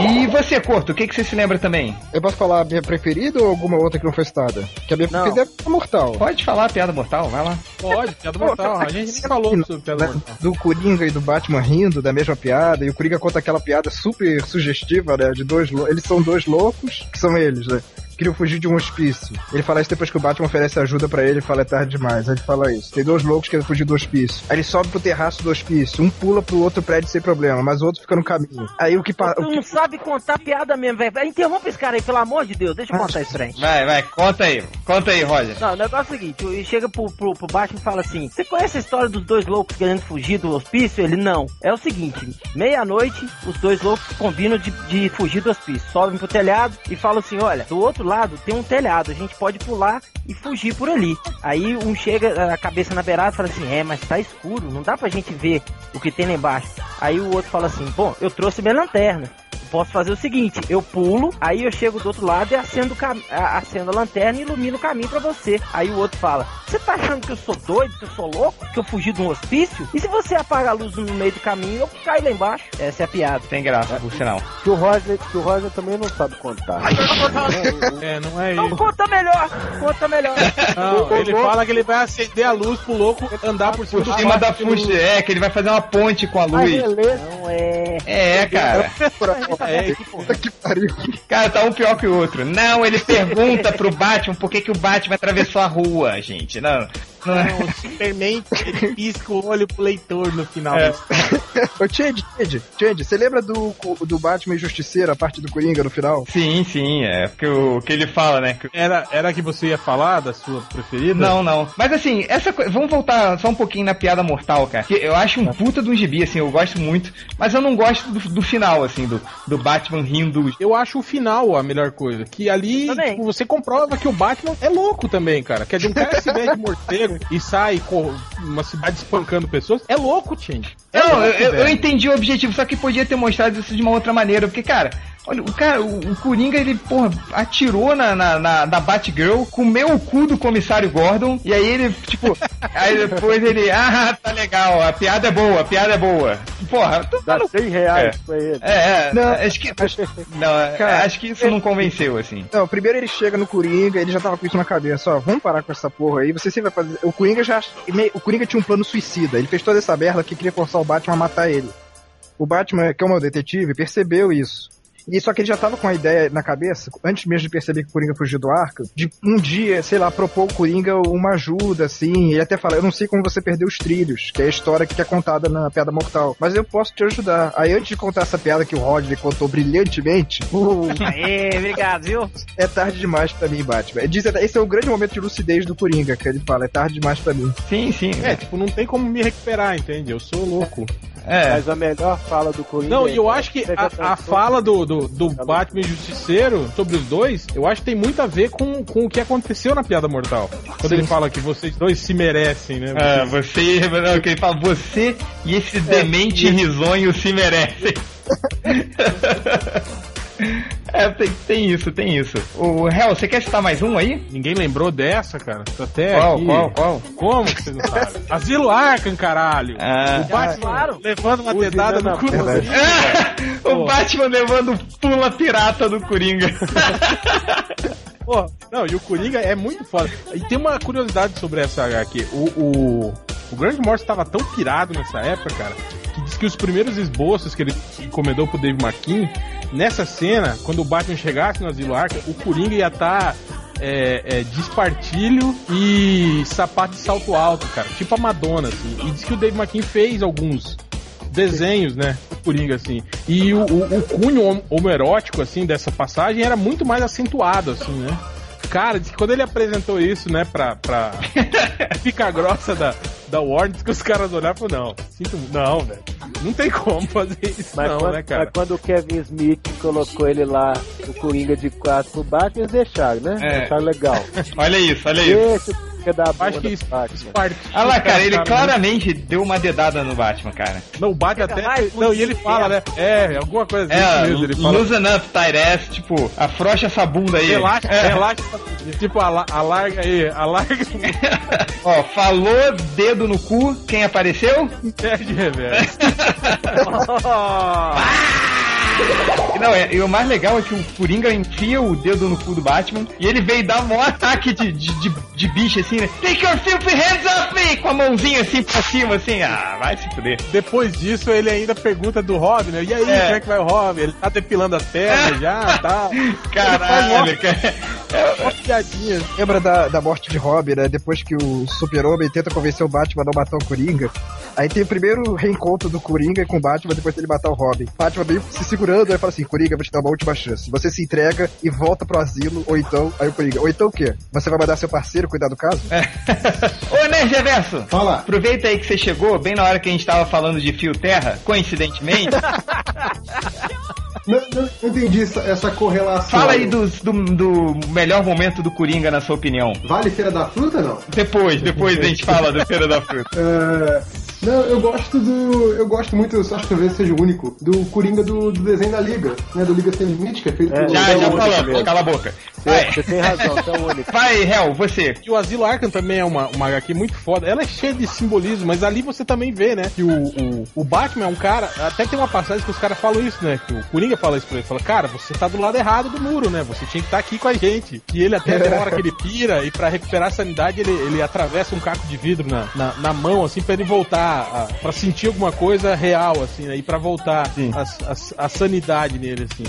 Speaker 1: E você, Corto, o que, que você se lembra também?
Speaker 4: Eu posso falar a minha preferida ou alguma outra que não foi citada? Que a minha
Speaker 2: Não.
Speaker 4: preferida é a Mortal.
Speaker 1: Pode falar, piada mortal, vai lá.
Speaker 3: Pode, piada mortal. A gente nem falou sobre piada
Speaker 4: né,
Speaker 3: mortal.
Speaker 4: do Coringa e do Batman rindo da mesma piada, e o Coringa conta aquela piada super sugestiva, né? De dois Eles são dois loucos, que são eles, né? Queriam fugir de um hospício. Ele fala isso depois que o Batman oferece ajuda pra ele e fala é tarde demais. Aí ele fala isso. Tem dois loucos que querem fugir do hospício. Aí ele sobe pro terraço do hospício. Um pula pro outro prédio sem problema, mas o outro fica no caminho. Aí o que. pa-
Speaker 2: Tu
Speaker 4: o que-
Speaker 2: não sabe contar piada mesmo, velho. Interrompe esse cara aí, pelo amor de Deus. Deixa eu contar isso pra gente.
Speaker 1: Vai, vai, conta aí. Conta aí, Roger.
Speaker 2: Não, o negócio é o seguinte, ele chega pro, pro, pro Batman e fala assim, você conhece a história dos dois loucos querendo fugir do hospício? Ele, não. É o seguinte, meia-noite, os dois loucos combinam de, de fugir do hospício. Sobem pro telhado e falam assim, olha, do outro lado tem um telhado, a gente pode pular e fugir por ali. Aí um chega, a cabeça na beirada e fala assim, é, mas tá escuro, não dá pra gente ver o que tem lá embaixo. Aí o outro fala assim, bom, eu trouxe minha lanterna. Posso fazer o seguinte, eu pulo, aí eu chego do outro lado e acendo, acendo a lanterna e ilumino o caminho pra você. Aí o outro fala, você tá achando que eu sou doido, que eu sou louco, que eu fugi de um hospício? E se você apagar a luz no meio do caminho, eu caio lá embaixo? Essa é a piada.
Speaker 1: Tem graça, por sinal.
Speaker 6: Que o Roger, que o Roger também não sabe contar.
Speaker 3: É, não é
Speaker 2: Não,
Speaker 3: isso.
Speaker 2: conta melhor, conta melhor.
Speaker 3: Não, ele fala que ele vai acender a luz pro louco andar por cima
Speaker 1: Por cima da fuxa, é, que ele vai fazer uma ponte com a
Speaker 6: Ah,
Speaker 1: luz.
Speaker 6: beleza.
Speaker 2: Não é...
Speaker 1: É, cara.
Speaker 3: É,
Speaker 4: Puta que pariu.
Speaker 1: Cara, tá um pior que o outro. Não, ele pergunta pro Batman por que, que o Batman atravessou a rua, gente. Não. Não é?
Speaker 3: O Superman ele pisca o olho pro leitor no final.
Speaker 1: É.
Speaker 4: Ô, Change, Change, Change, você lembra do, do Batman Justiceiro, a parte do Coringa no final?
Speaker 1: Sim, sim, é. Porque o que ele fala, né? que-
Speaker 3: Era, era que você ia falar da sua preferida?
Speaker 1: Não, não. Mas assim, essa coisa. Vamos voltar só um pouquinho na piada mortal, cara. Que eu acho um puta de um gibi, assim, eu gosto muito. Mas eu não gosto do, do final, assim, do, do Batman rindo.
Speaker 3: Eu acho o final a melhor coisa. Que ali
Speaker 2: Também.
Speaker 3: tipo, você comprova que o Batman é louco também, cara. Quer dizer, um cara que se vê de morcego e sai com uma cidade espancando pessoas, é louco, Change. É
Speaker 1: Não,
Speaker 3: louco,
Speaker 1: eu, eu- entendi o objetivo, só que podia ter mostrado isso de uma outra maneira. Porque, cara, olha, o cara, o, o Coringa, ele, porra, atirou na, na, na, na Batgirl, comeu o cu do comissário Gordon, e aí ele, tipo, aí depois ele, ah, tá legal, a piada é boa, a piada é boa. Porra, tô
Speaker 6: Dá
Speaker 1: falando.
Speaker 6: 100 reais
Speaker 1: É.
Speaker 6: pra ele.
Speaker 1: É, é,
Speaker 4: Não,
Speaker 1: acho que. Não, é,
Speaker 4: cara,
Speaker 1: acho que isso não convenceu, assim.
Speaker 4: Não, primeiro ele chega no Coringa, ele já tava com isso na cabeça, ó, vamos parar com essa porra aí, você sempre vai fazer... O Coringa já... O Coringa tinha um plano suicida, ele fez toda essa merda que queria forçar o Batman a matar ele. O Batman, que é o meu detetive, percebeu isso. E só que ele já tava com a ideia na cabeça, antes mesmo de perceber que o Coringa fugiu do arco, de um dia, sei lá, propor ao Coringa uma ajuda, assim. Ele até fala: Eu não sei como você perdeu os trilhos, que é a história que é contada na Piada Mortal, mas eu posso te ajudar. Aí antes de contar essa piada que o Rodney contou brilhantemente, o,
Speaker 2: Aê, obrigado, viu?
Speaker 4: é tarde demais pra mim, Batman. Diz, esse é o grande momento de lucidez do Coringa, que ele fala, é tarde demais pra mim.
Speaker 1: Sim, sim.
Speaker 3: É, tipo, não tem como me recuperar, entende? Eu sou louco.
Speaker 1: É.
Speaker 6: Mas a melhor fala do Coringa.
Speaker 3: Não,
Speaker 6: é-
Speaker 3: e eu acho que a, a fala do, do, do Batman e Justiceiro sobre os dois, eu acho que tem muito a ver com, com o que aconteceu na Piada Mortal. Quando ele fala que vocês dois se merecem, né?
Speaker 1: Ah, você, não, que ele fala, você e esse demente risonho se merecem. é, tem, tem isso, tem isso. O Hel, você quer citar mais um aí?
Speaker 3: Ninguém lembrou dessa, cara. Tô até
Speaker 1: Qual,
Speaker 3: aqui.
Speaker 1: qual, qual?
Speaker 3: Como que vocês não sabem? Asilo Arkham, caralho.
Speaker 1: Ah.
Speaker 3: o Batman
Speaker 2: claro.
Speaker 3: levando uma dedada no
Speaker 6: a
Speaker 3: cu.
Speaker 1: Ah, o
Speaker 3: Pô.
Speaker 1: Batman levando pula pirata do Coringa.
Speaker 3: Pô, não, e o Coringa é muito foda. E tem uma curiosidade sobre essa HQ. O, o, o Grande Morrison estava tão pirado nessa época, cara, que diz que os primeiros esboços que ele encomendou pro Dave McKean, nessa cena, quando o Batman chegasse no Asilo Arkham, o Coringa ia estar é, é, de espartilho e sapato de salto alto, cara. Tipo a Madonna, assim. E diz que o Dave McKean fez alguns desenhos, né? Coringa, assim. E o, o, o cunho hom- homoerótico, assim, dessa passagem era muito mais acentuado, assim, né? Cara, diz que quando ele apresentou isso, né, pra, pra ficar grossa da, da Warner, diz que os caras olharam e falaram, não, sinto não, velho. Não tem como fazer isso,
Speaker 6: Mas,
Speaker 3: não,
Speaker 6: quando,
Speaker 3: né, cara?
Speaker 6: mas quando o Kevin Smith colocou ele lá, o Coringa de quatro pro Batman, eles deixaram, né?
Speaker 1: É.
Speaker 6: Acharam legal.
Speaker 1: olha isso, olha isso.
Speaker 6: Da
Speaker 3: Acho que isso,
Speaker 6: Batman.
Speaker 3: isso parte.
Speaker 1: Olha lá, cara, ele claramente deu uma dedada no Batman, cara.
Speaker 3: Não, o Batman
Speaker 2: Fica
Speaker 3: até.
Speaker 2: mais
Speaker 3: Não, e ele fala, né? É, alguma coisa assim
Speaker 1: É,
Speaker 3: mesmo. Ele fala.
Speaker 1: loosen up, ass, tipo, afrouxa essa bunda aí.
Speaker 3: Relaxa,
Speaker 1: É.
Speaker 3: relaxa. Tipo, ala- alarga aí, alarga.
Speaker 1: Ó, falou dedo no cu, quem apareceu?
Speaker 3: Perde reverso.
Speaker 1: Não, é, e o mais legal é que o Coringa enfia o dedo no cu do Batman e ele veio dar um ataque de, de, de, de bicho assim, né? Take your filthy hands off me! Com a mãozinha assim pra cima, assim, ah, vai se fuder.
Speaker 3: Depois disso, ele ainda pergunta do Robin, né? E aí,
Speaker 1: É.
Speaker 3: como é que vai o Robin? Ele tá depilando as pernas já, tá?
Speaker 1: Caralho, cara.
Speaker 3: Uma piadinha.
Speaker 4: Lembra da, da morte de Robin, né? Depois que o Super-Homem tenta convencer o Batman a não matar o Coringa. Aí tem o primeiro reencontro do Coringa com o Batman depois dele matar o Robin. Batman meio se segurando, aí fala assim: Coringa, vou te dar uma última chance. Você se entrega e volta pro asilo, ou então. Aí o Coringa, ou então o quê? Você vai mandar seu parceiro cuidar do caso?
Speaker 1: Ô, Nerd Reverso,
Speaker 9: Fala.
Speaker 1: aproveita aí que você chegou, bem na hora que a gente tava falando de fio terra, coincidentemente.
Speaker 9: Não, não, entendi essa, essa correlação.
Speaker 1: Fala aí dos- do, do melhor momento do Coringa, na sua opinião.
Speaker 9: Vale Feira da Fruta, não?
Speaker 1: Depois, depois a gente fala do Feira da Fruta.
Speaker 9: É, não, eu gosto do. Eu gosto muito, eu acho que talvez seja o único, do Coringa do, do desenho da Liga, né? Do Liga Sem Limite, que é feito
Speaker 6: É,
Speaker 9: pelo.
Speaker 1: Já, já falamos, cala a boca.
Speaker 6: Você,
Speaker 1: Vai,
Speaker 6: você tem razão, você é o único.
Speaker 1: vai Hel, você.
Speaker 3: E o Asilo Arkham também é uma, uma HQ muito foda. Ela é cheia de simbolismo, mas ali você também vê, né? Que o, o, o Batman é um cara. Até tem uma passagem que os caras falam isso, né? Que o Coringa fala isso pra ele. Fala, cara, você tá do lado errado do muro, né? Você tinha que estar aqui com a gente. E ele até hora que ele pira e pra recuperar a sanidade ele, ele atravessa um caco de vidro na, na, na mão, assim, pra ele voltar, a, pra sentir alguma coisa real, assim, né? E pra voltar a, a, a sanidade nele, assim.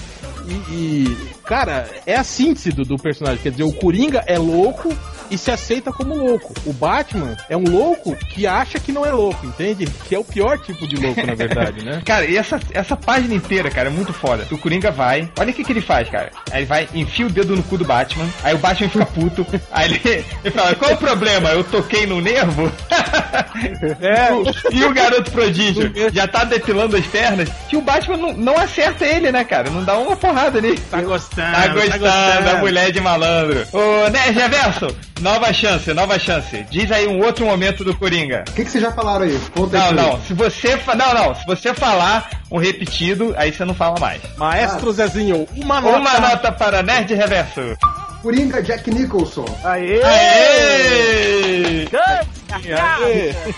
Speaker 3: E, e, cara, é a síntese do, do personagem. Quer dizer, o Coringa é louco, e se aceita como louco. O Batman é um louco que acha que não é louco, entende? Que é o pior tipo de louco, na verdade, né?
Speaker 1: Cara, e essa, essa página inteira, cara, é muito foda. O Coringa vai, olha o que, que ele faz, cara. Aí ele vai, enfia o dedo no cu do Batman, aí o Batman fica puto, aí ele, ele fala, qual o problema? Eu toquei no nervo?
Speaker 3: É,
Speaker 1: E o garoto prodígio já tá depilando as pernas, que o Batman não, não acerta ele, né, cara? Não dá uma porrada nele.
Speaker 3: tá gostando,
Speaker 1: Tá gostando da mulher de malandro. Ô, né, Reverso, nova chance, nova chance. Diz aí um outro momento do Coringa.
Speaker 9: O que, que vocês já falaram aí? Conta
Speaker 1: Não,
Speaker 9: aí.
Speaker 1: não. Se você fa... não, não. Se você falar um repetido, aí você não fala mais.
Speaker 3: Maestro Zezinho, uma nota.
Speaker 1: Uma nota para Nerd Reverso.
Speaker 9: Coringa Jack Nicholson,
Speaker 6: Aê!
Speaker 1: Aê!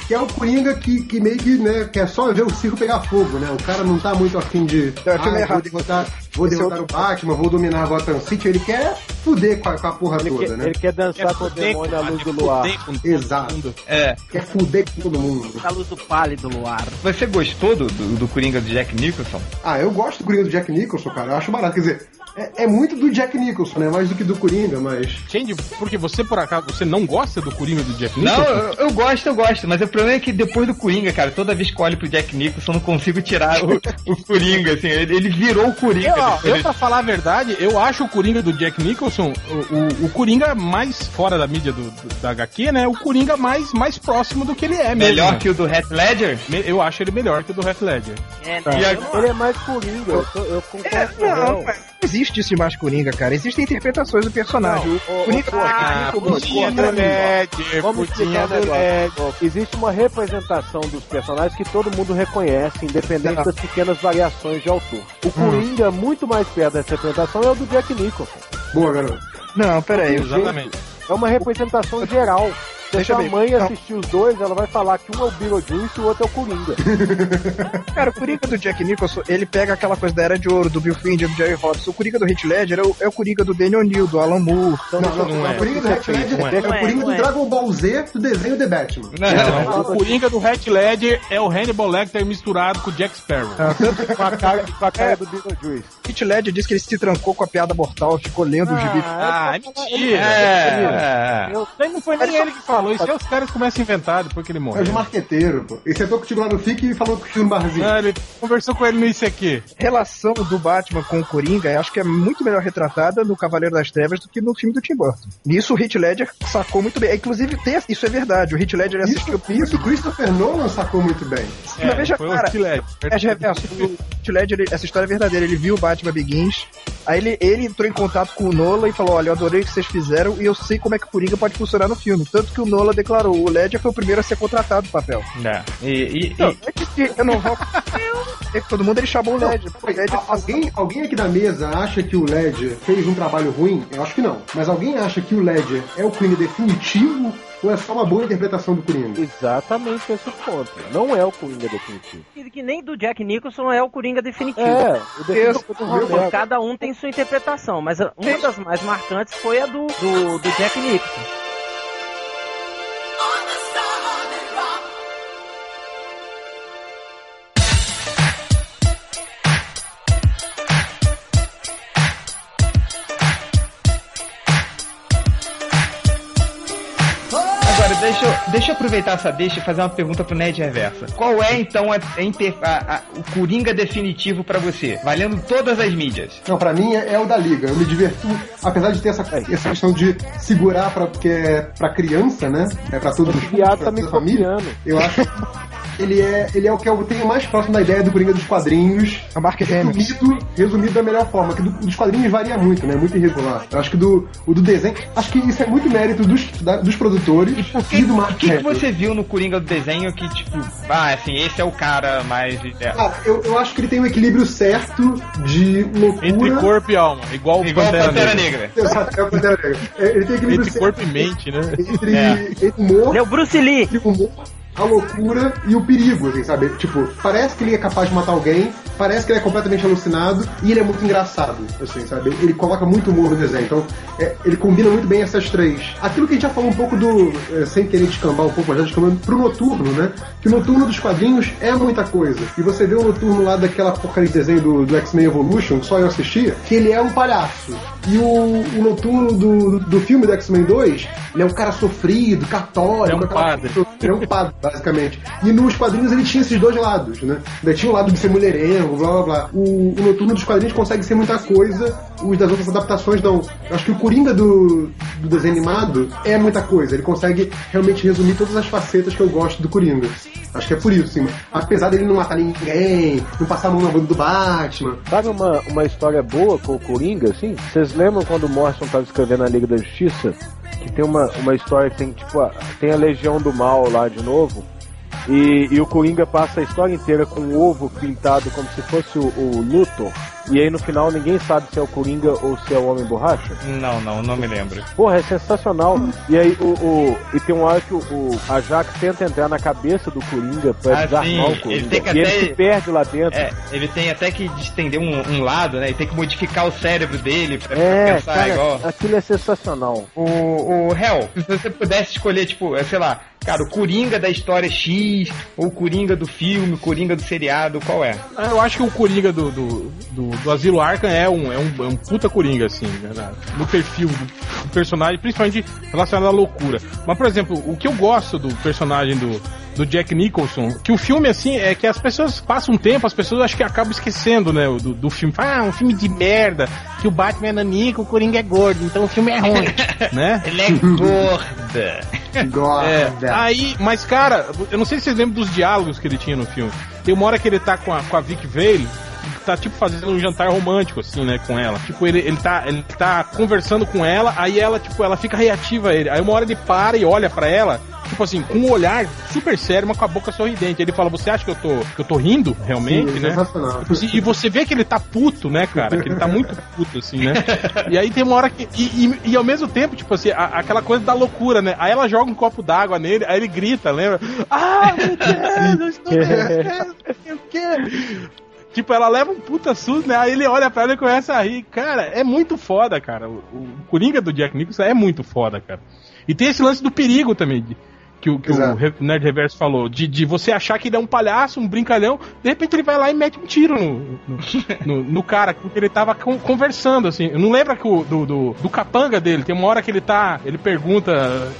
Speaker 9: Que é o Coringa que, que meio que, né, quer só ver o circo pegar fogo, né? O cara não tá muito afim de.
Speaker 4: É
Speaker 9: "Ah, vou derrotar, vou
Speaker 4: é
Speaker 9: derrotar o Batman, vou dominar Gotham City. Ele quer fuder com a, com a porra
Speaker 6: Ele
Speaker 9: toda,
Speaker 6: quer,
Speaker 9: né?
Speaker 6: ele quer dançar com o demônio à luz do luar.
Speaker 9: Exato.
Speaker 1: É.
Speaker 9: Quer fuder com todo mundo.
Speaker 2: A luz do pálido luar.
Speaker 1: Você gostou do, do, do Coringa do Jack Nicholson?
Speaker 9: Ah, eu gosto do Coringa do Jack Nicholson, cara. Eu acho barato. Quer dizer, é, é muito do Jack Nicholson, né? Mais do que do Coringa, mas.
Speaker 3: Change, porque você, por acaso, você não gosta do Coringa do Jack
Speaker 1: Não,
Speaker 3: Nicholson?
Speaker 1: eu, eu gosto, eu gosto, mas o problema é que depois do Coringa, cara, toda vez que eu olho pro Jack Nicholson, eu não consigo tirar o, o Coringa, assim, ele, ele virou o Coringa.
Speaker 3: Eu, ó, eu, pra falar a verdade, eu acho o Coringa do Jack Nicholson, o, o, o Coringa mais fora da mídia do, do- da HQ, né? O Coringa mais, mais próximo do que ele é mesmo.
Speaker 1: Melhor que o do Heath Ledger?
Speaker 3: Me- Eu acho ele melhor que o do Heath Ledger.
Speaker 2: É,
Speaker 1: a-
Speaker 6: Ele é mais coringa, eu, eu concordo
Speaker 4: É, não, não não existe isso em mais Coringa, cara. Existem interpretações do personagem.
Speaker 6: Não,
Speaker 4: o Coringa do
Speaker 6: ah,
Speaker 3: putinha do Ledger,
Speaker 6: Vamos
Speaker 3: putinha
Speaker 6: explicar
Speaker 3: do.
Speaker 6: Existe uma representação dos personagens que todo mundo reconhece, independente das pequenas variações de autor. O Coringa, muito mais perto dessa representação, é o do Jack Nicholson.
Speaker 9: Boa, garoto.
Speaker 4: Não, peraí.
Speaker 3: Exatamente.
Speaker 6: É uma representação geral. Se a
Speaker 4: Deixa
Speaker 6: sua
Speaker 4: ver.
Speaker 6: mãe
Speaker 4: Não.
Speaker 6: assistir os dois, ela vai falar que um é o Beetlejuice e o outro é o Coringa.
Speaker 4: Cara, o Coringa do Jack Nicholson, ele pega aquela coisa da Era de Ouro, do Bill Finger, do Jerry Robson. O Coringa do Heath Ledger é o, é o Coringa do Daniel O'Neill, do Alan Moore.
Speaker 9: Não, não,
Speaker 3: não
Speaker 9: não,
Speaker 3: é.
Speaker 9: o Coringa do Heath Ledger é,
Speaker 3: é.
Speaker 9: o
Speaker 2: é,
Speaker 9: Coringa do
Speaker 2: é.
Speaker 9: Dragon Ball Z do desenho The Batman.
Speaker 3: Não, o Coringa do Heath Ledger é o Hannibal Lecter misturado com o Jack Sparrow.
Speaker 6: com a cara, com a cara do Beetlejuice.
Speaker 4: Heath Ledger disse que ele se trancou com a piada mortal, ficou lendo o gibi.
Speaker 3: Ah, é mentira.
Speaker 1: É,
Speaker 3: Isso aí não foi nem ele que falou, isso aí os caras começam a inventar depois que ele
Speaker 9: É
Speaker 3: morreu.
Speaker 9: de marqueteiro, pô. Ele sentou contigo lá no FIC e falou contigo no barzinho.
Speaker 3: Ah, ele conversou com ele no ICQ.
Speaker 4: relação do Batman com o Coringa, eu acho que é muito melhor retratada no Cavaleiro das Trevas do que no filme do Tim Burton. Nisso o Heath Ledger sacou muito bem. Inclusive, tem- isso é verdade. O Heath Ledger assistiu
Speaker 9: Isso, isso o Christopher Nolan sacou muito bem.
Speaker 4: Mas veja,
Speaker 3: foi
Speaker 4: cara,
Speaker 3: o.
Speaker 4: É de reverso. O Heath Ledger, ele- essa história é verdadeira. Ele viu o Batman Begins, aí ele, ele entrou em contato com o Nola e falou: Olha, eu adorei o que vocês fizeram e eu sei como é que o Coringa pode funcionar no filme. Tanto que o Nola declarou: o Ledger foi o primeiro a ser contratado do papel.
Speaker 1: é. E, e- e-
Speaker 4: Não, antes. É que todo mundo ele chamou o Ledger. Pô, o Ledger
Speaker 9: Alguém, alguém aqui da mesa acha que o Ledger fez um trabalho ruim? Eu acho que não. Mas alguém acha que o Ledger é o Coringa definitivo ou é só uma boa interpretação do Coringa?
Speaker 6: Exatamente esse o ponto. Não é o Coringa definitivo.
Speaker 2: Que, que nem do Jack Nicholson é o Coringa definitivo.
Speaker 6: É, o definitivo do Romero.
Speaker 2: Cada um tem sua interpretação, mas uma das mais marcantes foi a do, do, do Jack Nicholson.
Speaker 1: Deixa eu, deixa eu aproveitar essa deixa e fazer uma pergunta pro Ned Reversa. Qual é, então, a, a a- a- o Coringa definitivo pra você? Valendo todas as mídias.
Speaker 9: Não, pra mim é, é o da Liga. Eu me diverto, apesar de ter essa, essa questão de segurar pra, porque é pra criança, né? É pra todos os
Speaker 6: piada
Speaker 9: pra
Speaker 6: tá me
Speaker 9: toda a família. Eu acho que ele é, ele é o que eu tenho mais próximo da ideia do Coringa dos quadrinhos.
Speaker 4: A Mark Hamill.
Speaker 9: Resumido, resumido da melhor forma, que do, dos quadrinhos varia muito, né? Muito irregular. Eu acho que do, o do desenho. Acho que isso é muito mérito dos, da- dos produtores do
Speaker 1: O que, que você viu no Coringa do desenho que, tipo, ah, assim, esse é o cara mais. É,
Speaker 9: Cara, eu, eu acho que ele tem um equilíbrio certo de loucura.
Speaker 3: Entre corpo e alma, igual o
Speaker 1: igual o
Speaker 3: Pantera,
Speaker 1: Pantera
Speaker 3: Negra.
Speaker 9: É o Pantera Negra. É, Ele tem equilíbrio
Speaker 3: Entre
Speaker 9: certo
Speaker 3: corpo e mente, né?
Speaker 9: entre,
Speaker 1: É.
Speaker 9: entre humor,
Speaker 2: é o Bruce Lee.
Speaker 9: entre humor, a loucura e o perigo, assim, sabe? Tipo, parece que ele é capaz de matar alguém, parece que ele é completamente alucinado e ele é muito engraçado, assim, sabe? Ele coloca muito humor no desenho, então é, ele combina muito bem essas três. Aquilo que a gente já falou um pouco do, é, sem querer descambar um pouco, mas já descambando pro Noturno, né? Que o Noturno dos quadrinhos é muita coisa. E você vê o Noturno lá daquela porcaria de desenho do, do X-Men Evolution, que só eu assistia, que ele é um palhaço. E o, o Noturno do, do filme do X-Men 2, ele é um cara sofrido, católico,
Speaker 3: Ele é um padre.
Speaker 9: ele é um padre, basicamente. E nos quadrinhos ele tinha esses dois lados, né? Ainda tinha o lado de ser mulherengo, blá blá blá. O, o Noturno dos quadrinhos consegue ser muita coisa, os das outras adaptações não. Eu acho que o Coringa do, do desenho animado é muita coisa. Ele consegue realmente resumir todas as facetas que eu gosto do Coringa. Acho que é por isso, sim. Apesar dele não matar ninguém, não passar a mão na bunda do Batman.
Speaker 6: Sabe uma, uma história boa com o Coringa, assim? Vocês lembram quando o Morrison estava escrevendo a Liga da Justiça? Que tem uma, uma história que tem, tipo, a, tem a Legião do Mal lá de novo. E, e o Coringa passa a história inteira com o ovo pintado como se fosse o, o Luthor. E aí no final ninguém sabe se é o Coringa ou se é o Homem Borracha.
Speaker 1: Não, não, não me lembro.
Speaker 6: Porra, é sensacional. E aí o, o- e tem uma hora que o, o Ajax tenta entrar na cabeça do Coringa pra
Speaker 1: Ah,
Speaker 6: desarmar o
Speaker 1: ele
Speaker 6: Coringa.
Speaker 1: tem que
Speaker 6: e
Speaker 1: até-
Speaker 6: ele se perde lá dentro.
Speaker 1: É, ele tem até que distender um, um lado, né? Ele tem que modificar o cérebro dele pra
Speaker 6: É,
Speaker 1: pensar
Speaker 6: cara,
Speaker 1: igual.
Speaker 6: aquilo é sensacional.
Speaker 1: O, o Hell, se você pudesse escolher, tipo, é, sei lá, cara, o Coringa da história X, ou o Coringa do filme, o Coringa do seriado, qual é?
Speaker 3: Ah, Eu acho que o Coringa do, do, do, do Asilo Arkham é um, é, um, é um puta Coringa, assim, no perfil do personagem, principalmente relacionado à loucura. Mas, por exemplo, o que eu gosto do personagem do, do Jack Nicholson, que o filme, assim, é que as pessoas passam um tempo, as pessoas acho que acabam esquecendo, né, do, do filme. Ah, um filme de merda, que o Batman é nanico, o Coringa é gordo, então o filme é ruim, né?
Speaker 1: Ele é gorda.
Speaker 9: Gorda.
Speaker 3: É, aí, mas cara, eu não sei se vocês lembram dos diálogos que ele tinha no filme. Tem uma hora que ele tá com a, com a Vic Vale, tá tipo fazendo um jantar romântico, assim, né, com ela. Tipo, ele, ele, tá, ele tá conversando com ela, aí ela, tipo, ela fica reativa a ele. Aí uma hora ele para e olha pra ela, tipo assim, com um olhar super sério, mas com a boca sorridente. Ele fala, você acha que eu tô, que eu tô rindo, realmente,
Speaker 9: Sim,
Speaker 3: né?
Speaker 9: sensacional.
Speaker 3: Tipo assim, e você vê que ele tá puto, né, cara? Que ele tá muito puto, assim, né? E aí tem uma hora que. E, e- e ao mesmo tempo, tipo assim, a- aquela coisa da loucura, né? Aí ela joga um copo d'água nele, aí ele grita, lembra? Ah, meu Deus, eu estou o quê. Tipo, ela leva um puta susto, né? Aí ele olha pra ela e começa a rir. Cara, é muito foda, cara. O, o Coringa do Jack Nicholson é muito foda, cara. E tem esse lance do perigo também, de- que, o- que o
Speaker 9: Exato.
Speaker 3: Nerd Reverso falou, de, de você achar que ele é um palhaço, um brincalhão, de repente ele vai lá e mete um tiro no, no, no- no cara, porque ele tava con- conversando, assim. Eu não lembro que o, do, do, do capanga dele, tem uma hora que ele tá, ele pergunta,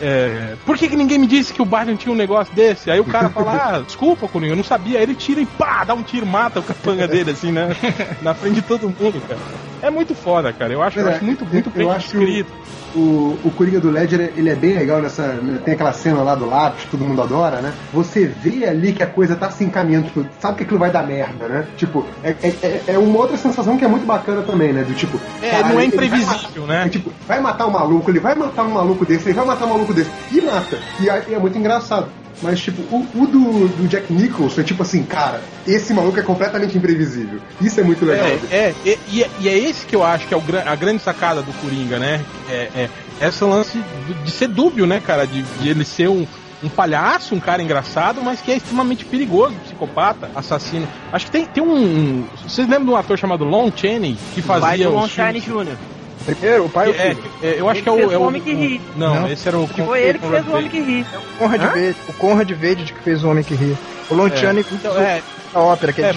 Speaker 3: é, por que, que ninguém me disse que o Batman tinha um negócio desse? Aí o cara fala, ah, desculpa, Coringa, eu não sabia. Aí ele tira e pá, dá um tiro, mata o capanga dele, assim, né? Na frente de todo mundo, cara. É muito foda, cara. Eu acho, eu
Speaker 9: É,
Speaker 3: acho muito, muito
Speaker 9: eu
Speaker 3: bem escrito.
Speaker 9: O, o Coringa do Ledger, ele é bem legal nessa. Tem aquela cena lá do lápis que todo mundo adora, né? Você vê ali que a coisa tá se encaminhando, tipo, sabe que aquilo vai dar merda, né? Tipo, é, é, é- é uma outra sensação que é muito bacana também, né? Do tipo.
Speaker 3: É,
Speaker 9: caralho,
Speaker 3: não é
Speaker 9: vai
Speaker 3: imprevisível,
Speaker 9: matar-
Speaker 3: né?
Speaker 9: É, tipo, vai matar um maluco, ele vai matar um maluco desse, ele vai matar um maluco desse. E mata. E é, é muito engraçado. Mas, tipo, o, o do, do Jack Nicholson é tipo assim, cara, esse maluco é completamente imprevisível. Isso é muito legal.
Speaker 3: É, é, é, e, é- e é esse que eu acho que é o, a grande sacada do Coringa, né? É, é essa lance de, ser dúbio, né, cara? De, de ele ser um, um palhaço, um cara engraçado, mas que é extremamente perigoso, psicopata, assassino. Acho que tem, tem um, um- Vocês lembram de um ator chamado Lon Chaney que
Speaker 2: Vai
Speaker 3: fazia
Speaker 2: Lon
Speaker 3: filmes-
Speaker 2: Jr.
Speaker 4: Primeiro, o pai ou o
Speaker 3: É,
Speaker 4: filho?
Speaker 3: é, eu acho
Speaker 2: Ele
Speaker 3: que é o.
Speaker 2: fez
Speaker 3: é
Speaker 2: o Homem que Ri.
Speaker 3: Não,
Speaker 4: Não.
Speaker 3: esse era o.
Speaker 2: Foi ele que fez o Homem que Ri.
Speaker 4: O Conrad Vade, o Conrad Vade que fez o Homem que ri. O Lon Chaney fez
Speaker 3: Então, é,
Speaker 4: a ópera, que é,
Speaker 3: é,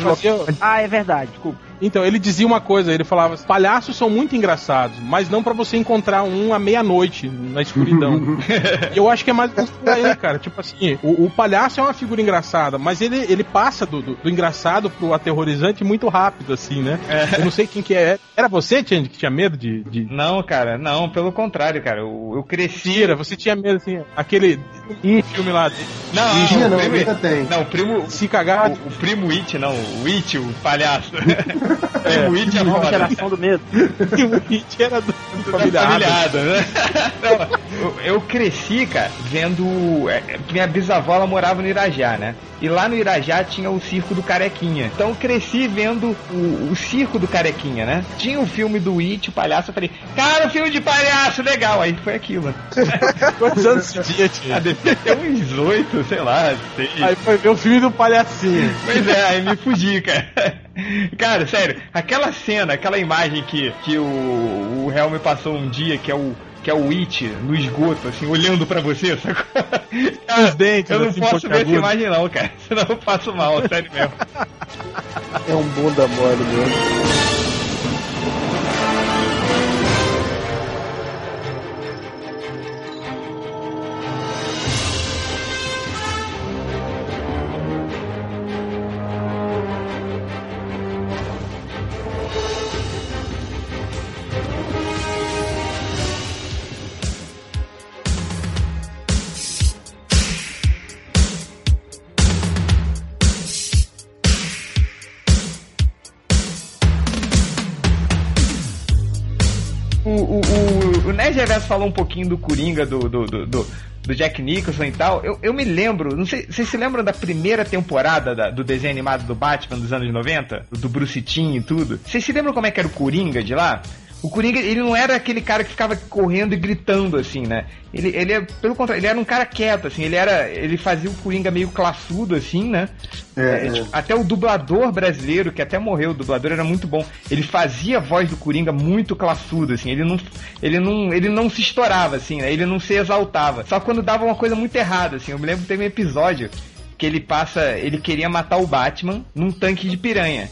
Speaker 2: Ah, é verdade, desculpa.
Speaker 3: Então, ele dizia uma coisa, ele falava, palhaços são muito engraçados, mas não pra você encontrar um à meia-noite, na escuridão. eu acho que é mais aí, cara. Tipo assim, o, o palhaço é uma figura engraçada, mas ele, ele passa do, do, do engraçado pro aterrorizante muito rápido, assim, né? Eu não sei quem que é. Era você, Change, que tinha medo de... de...
Speaker 1: Não, cara, não, pelo contrário, cara. Eu, eu cresci.
Speaker 3: Mentira, você tinha medo, assim, aquele um filme lá, de
Speaker 1: Não, o
Speaker 9: não,
Speaker 1: primo-
Speaker 9: tem.
Speaker 1: Não, o primo.
Speaker 3: se cagar...
Speaker 1: O, o primo It, não, o It, o palhaço. o primo It é
Speaker 2: Nova
Speaker 1: foda.
Speaker 2: geração do medo.
Speaker 3: o It era do, do
Speaker 1: família Adams, né? Não, eu, eu cresci, cara, vendo. é, é, Minha bisavó ela morava no Irajá, né? E lá no Irajá tinha o circo do Carequinha. Então eu cresci vendo o, o circo do Carequinha, né? Tinha o filme do It, o palhaço. Eu falei, cara, filme de palhaço, legal. Aí foi aquilo.
Speaker 3: Quantos anos tinha,
Speaker 1: Ah,
Speaker 3: tinha?
Speaker 1: devia ter uns oito, sei lá, seis.
Speaker 3: Aí foi ver o filme do palhacinho.
Speaker 1: Pois é, aí me fugi, cara. Cara, sério, aquela cena, aquela imagem que, que o, o Helm passou um dia, que é o. Que é o It no esgoto, assim, olhando pra você, sacou? Cara,
Speaker 3: Os dentes,
Speaker 1: eu não
Speaker 3: assim,
Speaker 1: posso ver essa imagem, não, cara. Senão eu passo mal, sério mesmo.
Speaker 6: É um bunda mole mesmo.
Speaker 1: Falou um pouquinho do Coringa, do, do, do, do- Jack Nicholson e tal. Eu, eu me lembro, não sei, vocês se lembram da primeira temporada da- do desenho animado do Batman dos anos 90? Do Bruce Timm e tudo? Vocês se lembram como é que era o Coringa de lá? O Coringa, ele não era aquele cara que ficava correndo e gritando, assim, né? Ele, ele é, pelo contrário, ele era um cara quieto, assim, ele era. Ele fazia o Coringa meio classudo, assim, né?
Speaker 9: É,
Speaker 1: É,
Speaker 9: é.
Speaker 1: tipo, até o dublador brasileiro, que até morreu, o dublador era muito bom. Ele fazia a voz do Coringa muito classudo, assim. Ele não, ele não, ele não se estourava, assim, né? Ele não se exaltava. Só quando dava uma coisa muito errada, assim. Eu me lembro que teve um episódio que ele passa, ele queria matar o Batman num tanque de piranha.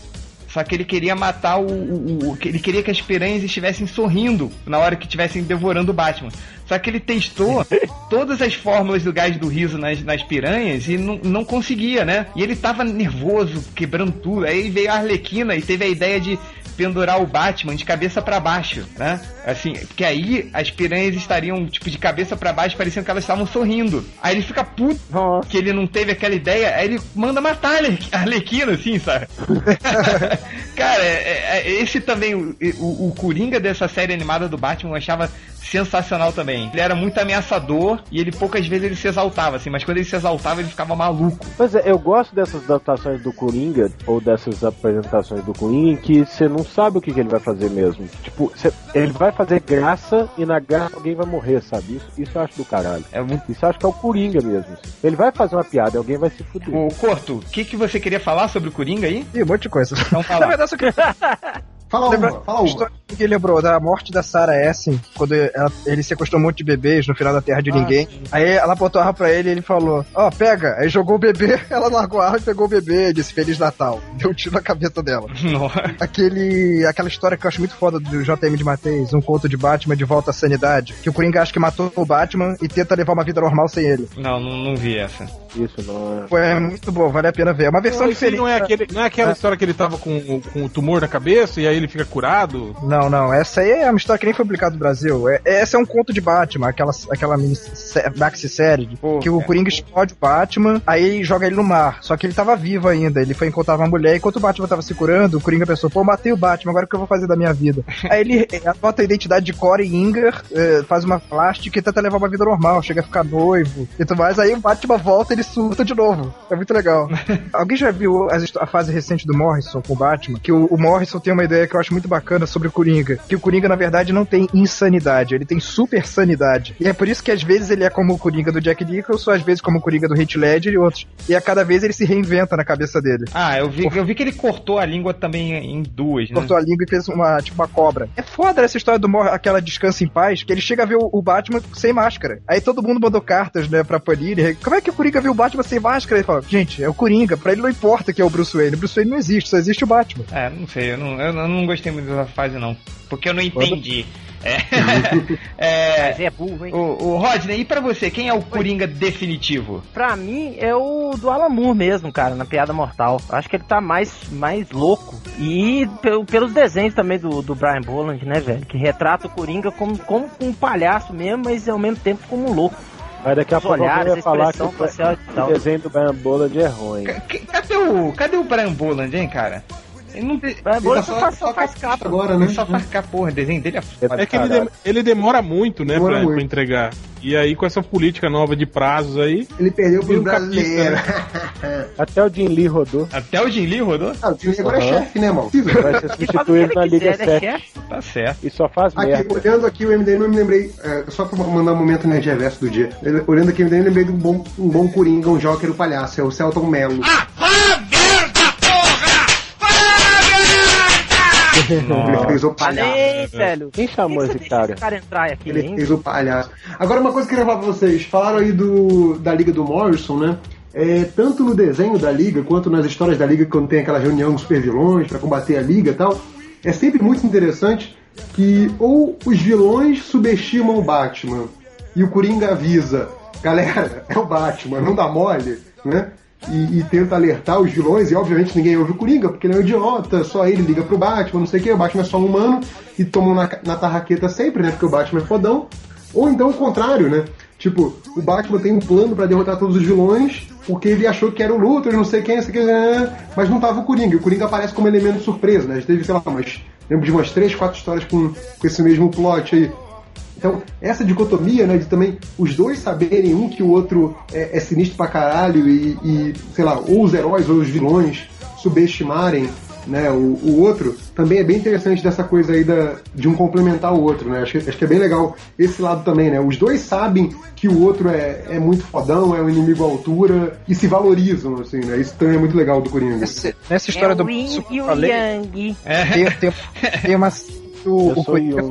Speaker 1: Só que ele queria matar o, o, o- Ele queria que as piranhas estivessem sorrindo na hora que estivessem devorando o Batman. Só que ele testou todas as fórmulas do gás do riso nas, nas piranhas e não, não conseguia, né? E ele tava nervoso, quebrando tudo. Aí veio a Arlequina e teve a ideia de pendurar o Batman de cabeça pra baixo, né? Assim, porque aí as piranhas estariam, tipo, de cabeça pra baixo, parecendo que elas estavam sorrindo. Aí ele fica puto
Speaker 2: Nossa.
Speaker 1: que ele não teve aquela ideia, aí ele manda matar a Arle- a Arlequina, assim, sabe? Cara, é- é- esse também, o, o, o Coringa dessa série animada do Batman eu achava sensacional também. Ele era muito ameaçador e ele poucas vezes ele se exaltava, assim, mas quando ele se exaltava ele ficava maluco.
Speaker 6: Pois é, eu gosto dessas adaptações do Coringa, ou dessas apresentações do Coringa, em que você não sabe o que, que ele vai fazer mesmo. Tipo, cê- ele vai fazer graça e na graça alguém vai morrer, sabe? Isso, isso eu acho do caralho.
Speaker 1: É muito...
Speaker 6: Isso eu acho que é o Coringa mesmo. Ele vai fazer uma piada e alguém vai se fuder.
Speaker 1: Ô, Corto, o que, que você queria falar sobre o Coringa aí?
Speaker 4: Ih, um monte de coisa.
Speaker 1: Então
Speaker 4: Na
Speaker 1: fala.
Speaker 4: verdade, eu só queria
Speaker 9: Fala
Speaker 4: Lembra-
Speaker 9: uma, fala uma.
Speaker 4: história que lembrou da morte da Sarah Essen, quando ela- ele sequestrou um monte de bebês no final da Terra de Ninguém. Aí ela botou a arma pra ele e ele falou: Ó, pega. Aí jogou o bebê, ela largou a arma e pegou o bebê, disse Feliz Natal. Deu um tiro na cabeça dela.
Speaker 1: Nossa.
Speaker 4: Aquele, aquela história que eu acho muito foda do JM de Mateus, um conto de Batman de volta à sanidade, que o Coringa acha que matou o Batman e tenta levar uma vida normal sem ele.
Speaker 1: Não, não, não vi essa.
Speaker 6: Isso não é.
Speaker 4: É muito bom, vale a pena ver. É uma versão
Speaker 3: Não,
Speaker 4: diferente.
Speaker 3: não é, aquele, não é aquela história que ele tava com, o- com o tumor na cabeça e aí ele fica curado?
Speaker 4: Não, não, essa aí é uma história que nem foi publicada no Brasil. É, essa é um conto de Batman, aquela, aquela mini sé- maxi-série,
Speaker 1: Pô,
Speaker 4: que o
Speaker 1: é.
Speaker 4: Coringa explode o Batman, aí joga ele no mar. Só que ele tava vivo ainda, ele foi encontrar uma mulher, e enquanto o Batman tava se curando, o Coringa pensou, pô, matei o Batman, agora o que eu vou fazer da minha vida? aí ele adota a identidade de Corey Inger, eh, faz uma plástica e tenta levar uma vida normal, chega a ficar noivo e tudo mais, aí o Batman volta e ele surta de novo. É muito legal. Alguém já viu a fase recente do Morrison com o Batman? Que o, o Morrison tem uma ideia que eu acho muito bacana sobre o Coringa. Que o Coringa, na verdade, não tem insanidade, ele tem super sanidade. E é por isso que às vezes ele é como o Coringa do Jack Nicholson, às vezes como o Coringa do Heath Ledger e outros. E a cada vez ele se reinventa na cabeça dele.
Speaker 1: Ah, eu vi, eu vi que ele cortou a língua também em duas, né?
Speaker 4: Cortou a língua e fez uma, tipo, uma cobra. É foda essa história do Mor aquela Descansa em Paz, que ele chega a ver o, o Batman sem máscara. Aí todo mundo mandou cartas, né, pra Panini. Como é que o Coringa viu o Batman sem máscara? Ele fala, gente, é o Coringa, pra ele não importa que é o Bruce Wayne. O Bruce Wayne não existe, só existe o Batman.
Speaker 1: É, não sei, eu não, eu não- gostei muito dessa fase, não. Porque eu não entendi. É, é,
Speaker 2: Mas é burro, hein?
Speaker 1: o, o Rodney, e pra você, quem é o Coringa definitivo?
Speaker 2: Pra mim é o do Alan Moore mesmo, cara, na Piada Mortal. Acho que ele tá mais, mais louco. E pelo- pelos desenhos também do, do Brian Boland, né, velho? Que retrata o Coringa como, como um palhaço mesmo, mas ao mesmo tempo como um louco.
Speaker 6: Mas daqui a pouco
Speaker 2: olhares,
Speaker 6: eu ia falar que o, desenho do Brian Boland é ruim.
Speaker 1: Cadê o, cadê o Brian Boland, hein, cara? Ele não tem.
Speaker 9: Tá
Speaker 2: só, faz, só faz
Speaker 9: capista
Speaker 2: capa.
Speaker 9: agora, né?
Speaker 1: Ele só faz cá, porra, o desenho dele é foda.
Speaker 3: É que ele, dem- ele demora muito, né,
Speaker 9: Demora
Speaker 3: pra,
Speaker 9: muito.
Speaker 3: pra entregar. E aí, com essa política nova de prazos aí,
Speaker 9: Ele perdeu pro
Speaker 3: um
Speaker 9: brasileiro.
Speaker 6: Até o Jim Lee rodou.
Speaker 1: Até o Jim Lee rodou?
Speaker 9: Ah, o time agora é
Speaker 6: Aham.
Speaker 9: chefe, né, mano?
Speaker 6: Vai ser substituído na Liga
Speaker 2: quiser, ele é
Speaker 6: 7.
Speaker 2: chefe.
Speaker 1: Tá certo.
Speaker 6: E só faz
Speaker 9: Aqui,
Speaker 6: merda.
Speaker 9: olhando aqui o MDM, eu me lembrei, é, só pra mandar um momento nerd reverso do dia. Olhando aqui o MDM, eu lembrei de um bom, um bom Coringa, um Joker, o palhaço, é o Celton Mello.
Speaker 5: Ah, vá
Speaker 9: Ele fez o palhaço.
Speaker 2: Falei, velho.
Speaker 6: Quem chamou esse cara?
Speaker 2: deixa cara entrar aqui,
Speaker 9: Ele
Speaker 2: hein?
Speaker 9: fez o palhaço. Agora, uma coisa que eu queria falar pra vocês. Falaram aí do, da Liga do Morrison, né? É, tanto no desenho da Liga, quanto nas histórias da Liga, quando tem aquela reunião dos super vilões pra combater a Liga e tal, é sempre muito interessante que ou os vilões subestimam o Batman e o Coringa avisa, galera, é o Batman, não dá mole, né? E, e tenta alertar os vilões, e obviamente ninguém ouve o Coringa, porque ele é um idiota, só ele liga pro Batman, não sei o que, o Batman é só um humano, e tomam na, na tarraqueta sempre, né? Porque o Batman é fodão. Ou então o contrário, né? Tipo, o Batman tem um plano pra derrotar todos os vilões, porque ele achou que era o Luthor, não sei quem, não sei quem, né? mas não tava o Coringa. O Coringa aparece como elemento surpresa, né? Teve, sei lá, umas, lembro de umas três, quatro histórias com, com esse mesmo plot aí. Então, essa dicotomia, né, de também os dois saberem um que o outro é, é sinistro pra caralho e, e, sei lá, ou os heróis ou os vilões subestimarem né, o, o outro, também é bem interessante dessa coisa aí da, de um complementar o outro, né? Acho, que- acho que é bem legal esse lado também, né? Os dois sabem que o outro é, é muito fodão, é um inimigo à altura e se valorizam, assim, né? Isso também é muito legal do Coringa.
Speaker 4: Esse- nessa história
Speaker 2: é
Speaker 4: do
Speaker 2: o Yin e
Speaker 4: eu
Speaker 2: o
Speaker 4: falei,
Speaker 2: Yang.
Speaker 4: tem, tem, tem uma. O,
Speaker 6: Eu
Speaker 4: o Coringa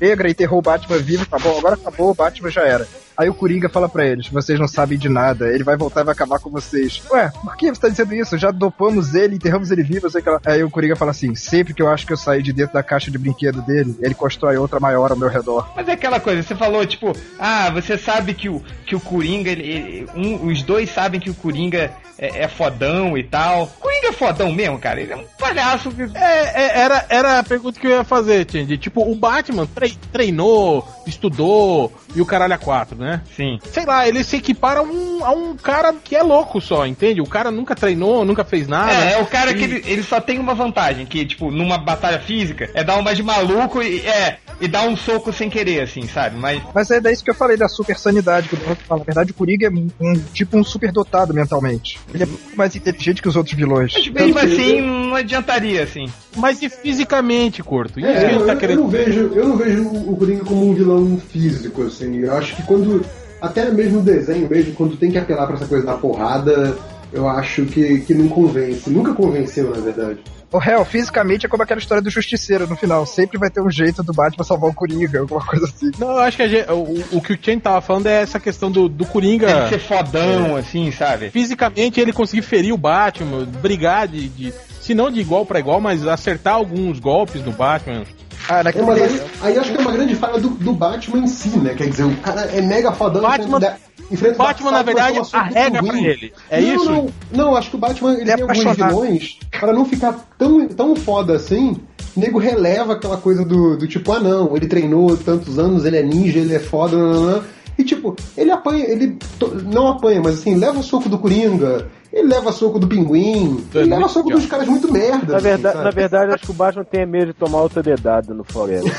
Speaker 4: negra enterrou o Batman vivo, tá bom, agora acabou, o Batman já era. Aí o Coringa fala pra eles, vocês não sabem de nada, ele vai voltar e vai acabar com vocês. Ué, por que você tá dizendo isso? Já dopamos ele, enterramos ele vivo, sei que lá. Aí o Coringa fala assim, sempre que eu acho que eu saí de dentro da caixa de brinquedo dele, ele constrói outra maior ao meu redor.
Speaker 1: Mas é aquela coisa, você falou, tipo, ah, você sabe que o, que o Coringa, ele, ele- um- os dois sabem que o Coringa é, é fodão e tal. Coringa é fodão mesmo, cara. Ele é um palhaço que.
Speaker 3: É, é, era, era a pergunta que eu ia fazer, Tindy. Tipo, o Batman tre- treinou, estudou e o caralho a quatro, né?
Speaker 1: Sim.
Speaker 3: Sei lá, ele se equipara a um, a um cara que é louco só, entende? O cara nunca treinou, nunca fez nada.
Speaker 1: É, é o cara
Speaker 3: E-
Speaker 1: que ele, ele só tem uma vantagem, que, tipo, numa batalha física, é dar uma de maluco e é. E dar um soco sem querer, assim, sabe? Mas.
Speaker 4: Mas é daí que eu falei da super sanidade que o Bruno fala. Na verdade, o Coringa é um, um- tipo um super dotado mentalmente. Ele é muito mais inteligente que os outros vilões.
Speaker 1: Mas mesmo assim, não adiantaria, assim.
Speaker 3: Mas e fisicamente, curto? Isso
Speaker 9: É,
Speaker 3: gente
Speaker 9: eu,
Speaker 3: tá
Speaker 9: eu
Speaker 3: querendo.
Speaker 9: não vejo, eu não vejo o Coringa como um vilão físico, assim. Eu acho que quando. Até mesmo no desenho, mesmo quando tem que apelar pra essa coisa da porrada, eu acho que, que não convence. Nunca convenceu, na verdade.
Speaker 4: O réu, fisicamente, é como aquela história do justiceiro no final. Sempre vai ter um jeito do Batman salvar o Coringa, alguma coisa assim.
Speaker 3: Não, eu acho que a gente- o, o que o Chen tava falando é essa questão do, do Coringa.
Speaker 1: Que ser fodão, assim, sabe?
Speaker 3: Fisicamente ele conseguir ferir o Batman, brigar de. de se não de igual pra igual, mas acertar alguns golpes no Batman.
Speaker 4: Ah,
Speaker 9: É, mas aí, aí acho que é uma grande falha do, do Batman em si, né? Quer dizer, o cara é mega fodão.
Speaker 3: Batman-
Speaker 9: enfrenta- enfrenta
Speaker 3: O Batman, na verdade, arrega pra
Speaker 9: ruim.
Speaker 3: ele. É
Speaker 9: não,
Speaker 3: isso?
Speaker 9: Não, não, acho que o Batman ele,
Speaker 4: Ele é
Speaker 9: tem alguns vilões para não ficar tão, tão foda assim. O nego releva aquela coisa do, do tipo, ah não, ele treinou tantos anos, ele é ninja, ele é foda, nananã. E tipo, ele apanha, ele to- não apanha, mas assim, leva soco do Coringa, ele leva soco do Pinguim,
Speaker 3: É
Speaker 9: ele leva soco dos caras muito merda.
Speaker 6: Na
Speaker 9: assim,
Speaker 6: verdade,
Speaker 9: sabe?
Speaker 6: na verdade, acho que o Batman tem medo de tomar outra dedada no Forever.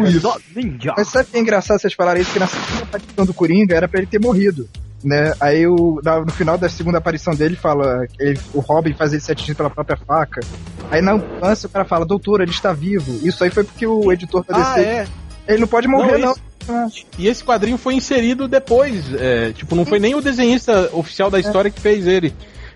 Speaker 9: Ou isso.
Speaker 2: Ninja.
Speaker 4: Mas sabe o que é engraçado vocês falarem isso? Que na segunda aparição do Coringa era pra ele ter morrido. Né? Aí o, na- no final da segunda aparição dele fala que ele- o Robin faz ele ser atingido pela própria faca. Aí na ambulância o cara fala, doutor, ele está vivo. Isso aí foi porque o editor da
Speaker 3: Ah, é.
Speaker 4: Ele não pode morrer,
Speaker 3: Não,
Speaker 4: não.
Speaker 3: isso- E esse quadrinho foi inserido depois. é, tipo, não foi nem o desenhista oficial da história que fez ele.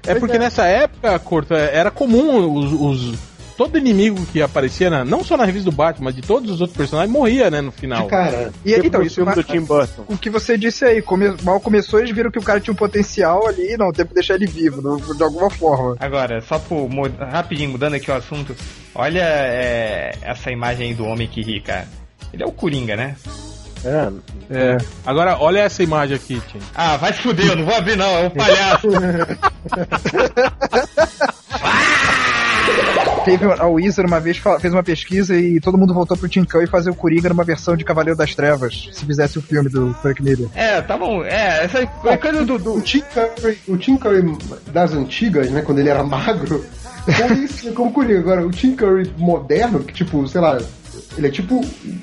Speaker 3: É
Speaker 4: Pois
Speaker 3: porque
Speaker 4: é.
Speaker 3: nessa época, Corto, é, era comum os, os- todo inimigo que aparecia, na- não só na revista do Batman, mas de todos os outros personagens, morria, né, no final.
Speaker 9: Cara,
Speaker 4: E
Speaker 6: Tipo
Speaker 4: então, isso
Speaker 6: do Tim Burton.
Speaker 4: o que você disse aí, come- mal começou, eles viram que o cara tinha um potencial ali, não, tem que deixar ele vivo, de alguma forma.
Speaker 1: Agora, só por rapidinho, mudando aqui o assunto, olha é, essa imagem aí do homem que ri, cara. Ele é o Coringa, né?
Speaker 6: É,
Speaker 3: É. Agora, olha essa imagem aqui, Tim.
Speaker 1: Ah, vai se fuder, eu não vou abrir não, é um palhaço.
Speaker 4: Teve a Wizard uma vez fez uma pesquisa e todo mundo voltou pro Tim Curry fazer o Coringa numa versão de Cavaleiro das Trevas, se fizesse o filme do Frank Miller.
Speaker 1: é, tá bom, é, essa é coisa do... do-
Speaker 9: O Tim Curry, o Tim Curry das antigas, né, quando ele era magro, foi isso como Coringa. Agora, o Tim Curry moderno, que tipo, sei lá, ele é tipo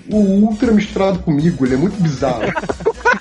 Speaker 9: o Ultra misturado comigo, ele é muito bizarro.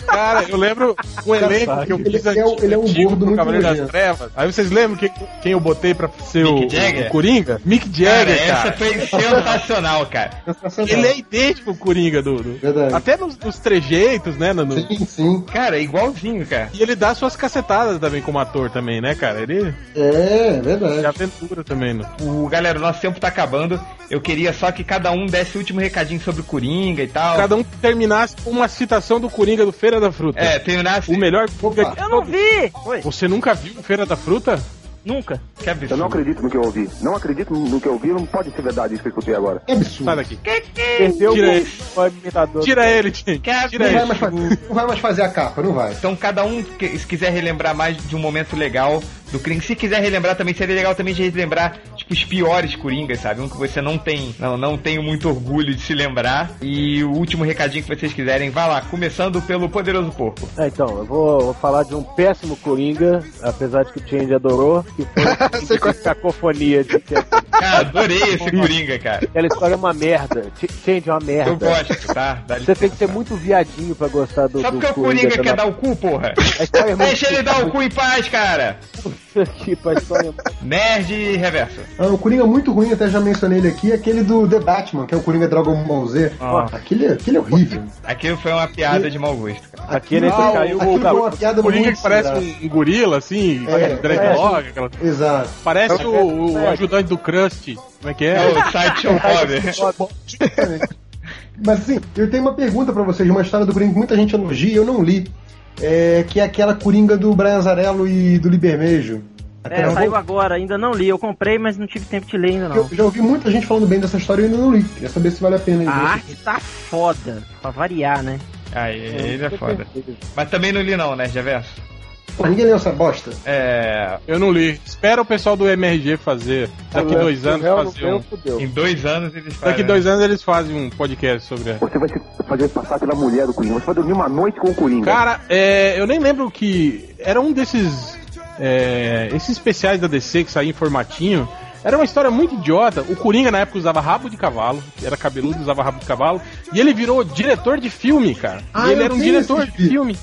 Speaker 3: Cara, eu lembro um elenco que eu
Speaker 9: Ele
Speaker 3: fiz
Speaker 9: é o- ele é um gordo
Speaker 3: no
Speaker 9: muito
Speaker 3: Cavaleiro das. Trevas. Aí vocês lembram quem, quem eu botei pra ser o, o Coringa? Mick
Speaker 1: Cara,
Speaker 3: Jagger,
Speaker 1: essa
Speaker 3: cara.
Speaker 1: foi sensacional, cara.
Speaker 9: Sensacional.
Speaker 3: Ele é idêntico ao Coringa do. do-
Speaker 9: Verdade.
Speaker 3: Até nos, nos trejeitos, né? no-
Speaker 9: Sim, sim.
Speaker 1: Cara, igualzinho, cara.
Speaker 3: E ele dá suas cacetadas também como ator também, né, cara? Ele
Speaker 9: É,
Speaker 3: é
Speaker 9: verdade.
Speaker 3: aventura também. No...
Speaker 1: O, galera, o nosso tempo tá acabando. Eu queria só que cada um desse o último recadinho sobre o Coringa e tal.
Speaker 3: Cada um terminasse com uma citação do Coringa do Feira da Fruta.
Speaker 1: É, terminasse.
Speaker 3: O melhor Coringa de
Speaker 2: Eu não vi! Oi,
Speaker 3: Você nunca viu o Feira da Fruta?
Speaker 2: nunca.
Speaker 1: Que absurdo.
Speaker 10: Eu não acredito no que eu ouvi. Não acredito no que eu ouvi, não pode ser verdade isso que eu escutei agora.
Speaker 9: É absurdo.
Speaker 3: Sai daqui.
Speaker 6: Perdeu
Speaker 3: Tira
Speaker 6: o
Speaker 3: ele.
Speaker 6: imitador.
Speaker 3: Tira ele, Tim. Tira
Speaker 9: Não vai,
Speaker 3: ele.
Speaker 9: mais fazer, não vai mais fazer a capa, não vai.
Speaker 1: Então cada um, que- se quiser relembrar mais de um momento legal do Coringa, se quiser relembrar também, seria legal também de relembrar, tipo, os piores Coringas, sabe? Um que você não tem, não, não tenho muito orgulho de se lembrar. E o último recadinho que vocês quiserem, vai lá, começando pelo Poderoso Porco.
Speaker 6: É, então, eu vou, vou falar de um péssimo Coringa, apesar de que o Change adorou, que foi a cacofonia de que
Speaker 1: Cara, adorei esse Coringa, cara.
Speaker 6: aquela história é uma merda. Ch- Change é uma
Speaker 1: Eu
Speaker 6: merda.
Speaker 1: gosto, tá? Dá
Speaker 6: Você tem que
Speaker 1: licença.
Speaker 6: ser muito viadinho pra gostar do,
Speaker 1: Só
Speaker 6: do
Speaker 1: porque o Coringa quer dar o cu, porra.
Speaker 6: É
Speaker 1: Deixa ele dar o cu em paz, cara.
Speaker 6: tipo, a história
Speaker 1: Nerd e reverso.
Speaker 9: Ah, o Coringa muito ruim, até já mencionei ele aqui, é aquele do The Batman, que é o Coringa Dragon Ball Z.
Speaker 1: Ah.
Speaker 9: Aquele, aquele é horrível.
Speaker 1: Aquele foi uma piada de mau gosto, cara.
Speaker 6: Aquele
Speaker 9: Aquilo-
Speaker 6: que caiu
Speaker 9: aquilo
Speaker 6: o-
Speaker 9: foi uma piada
Speaker 3: O Coringa
Speaker 9: muito
Speaker 3: que parece um, um gorila, assim,
Speaker 9: É,
Speaker 3: dreadlock, aquela...
Speaker 9: Exato.
Speaker 3: Parece o, o ajudante do Krusty. Como é que
Speaker 1: É
Speaker 3: é?
Speaker 1: o Sideshow Bob.
Speaker 9: Mas assim, eu tenho uma pergunta pra vocês, uma história do Coringa que muita gente elogia e eu não li. É, que é aquela Coringa do Brian Azarello e do Libermejo.
Speaker 2: É, saiu agora, ainda não li. Eu comprei, mas não tive tempo de ler ainda não.
Speaker 9: Eu já ouvi muita gente falando bem dessa história e ainda não li. Queria saber se vale a pena.
Speaker 2: A arte tá foda, pra variar, né?
Speaker 1: Aí, ele é foda. Mas também não li não, né, Reverso?
Speaker 9: Pô, ninguém leu essa bosta.
Speaker 1: É.
Speaker 3: Eu não li. Espera o pessoal do MRG fazer. Daqui dois anos fazer um.
Speaker 1: Em dois anos eles fazem.
Speaker 3: Daqui dois anos eles fazem um podcast sobre. a-
Speaker 10: Você vai se fazer passar pela mulher do Coringa. Você vai dormir uma noite com o Coringa.
Speaker 3: Cara, é, eu nem lembro que. Era um desses. É, esses especiais da DC que saía em formatinho. Era uma história muito idiota. O Coringa na época usava rabo de cavalo, era cabeludo, usava rabo de cavalo, e ele virou diretor de filme, cara.
Speaker 9: Ah,
Speaker 3: e ele era um diretor de filme.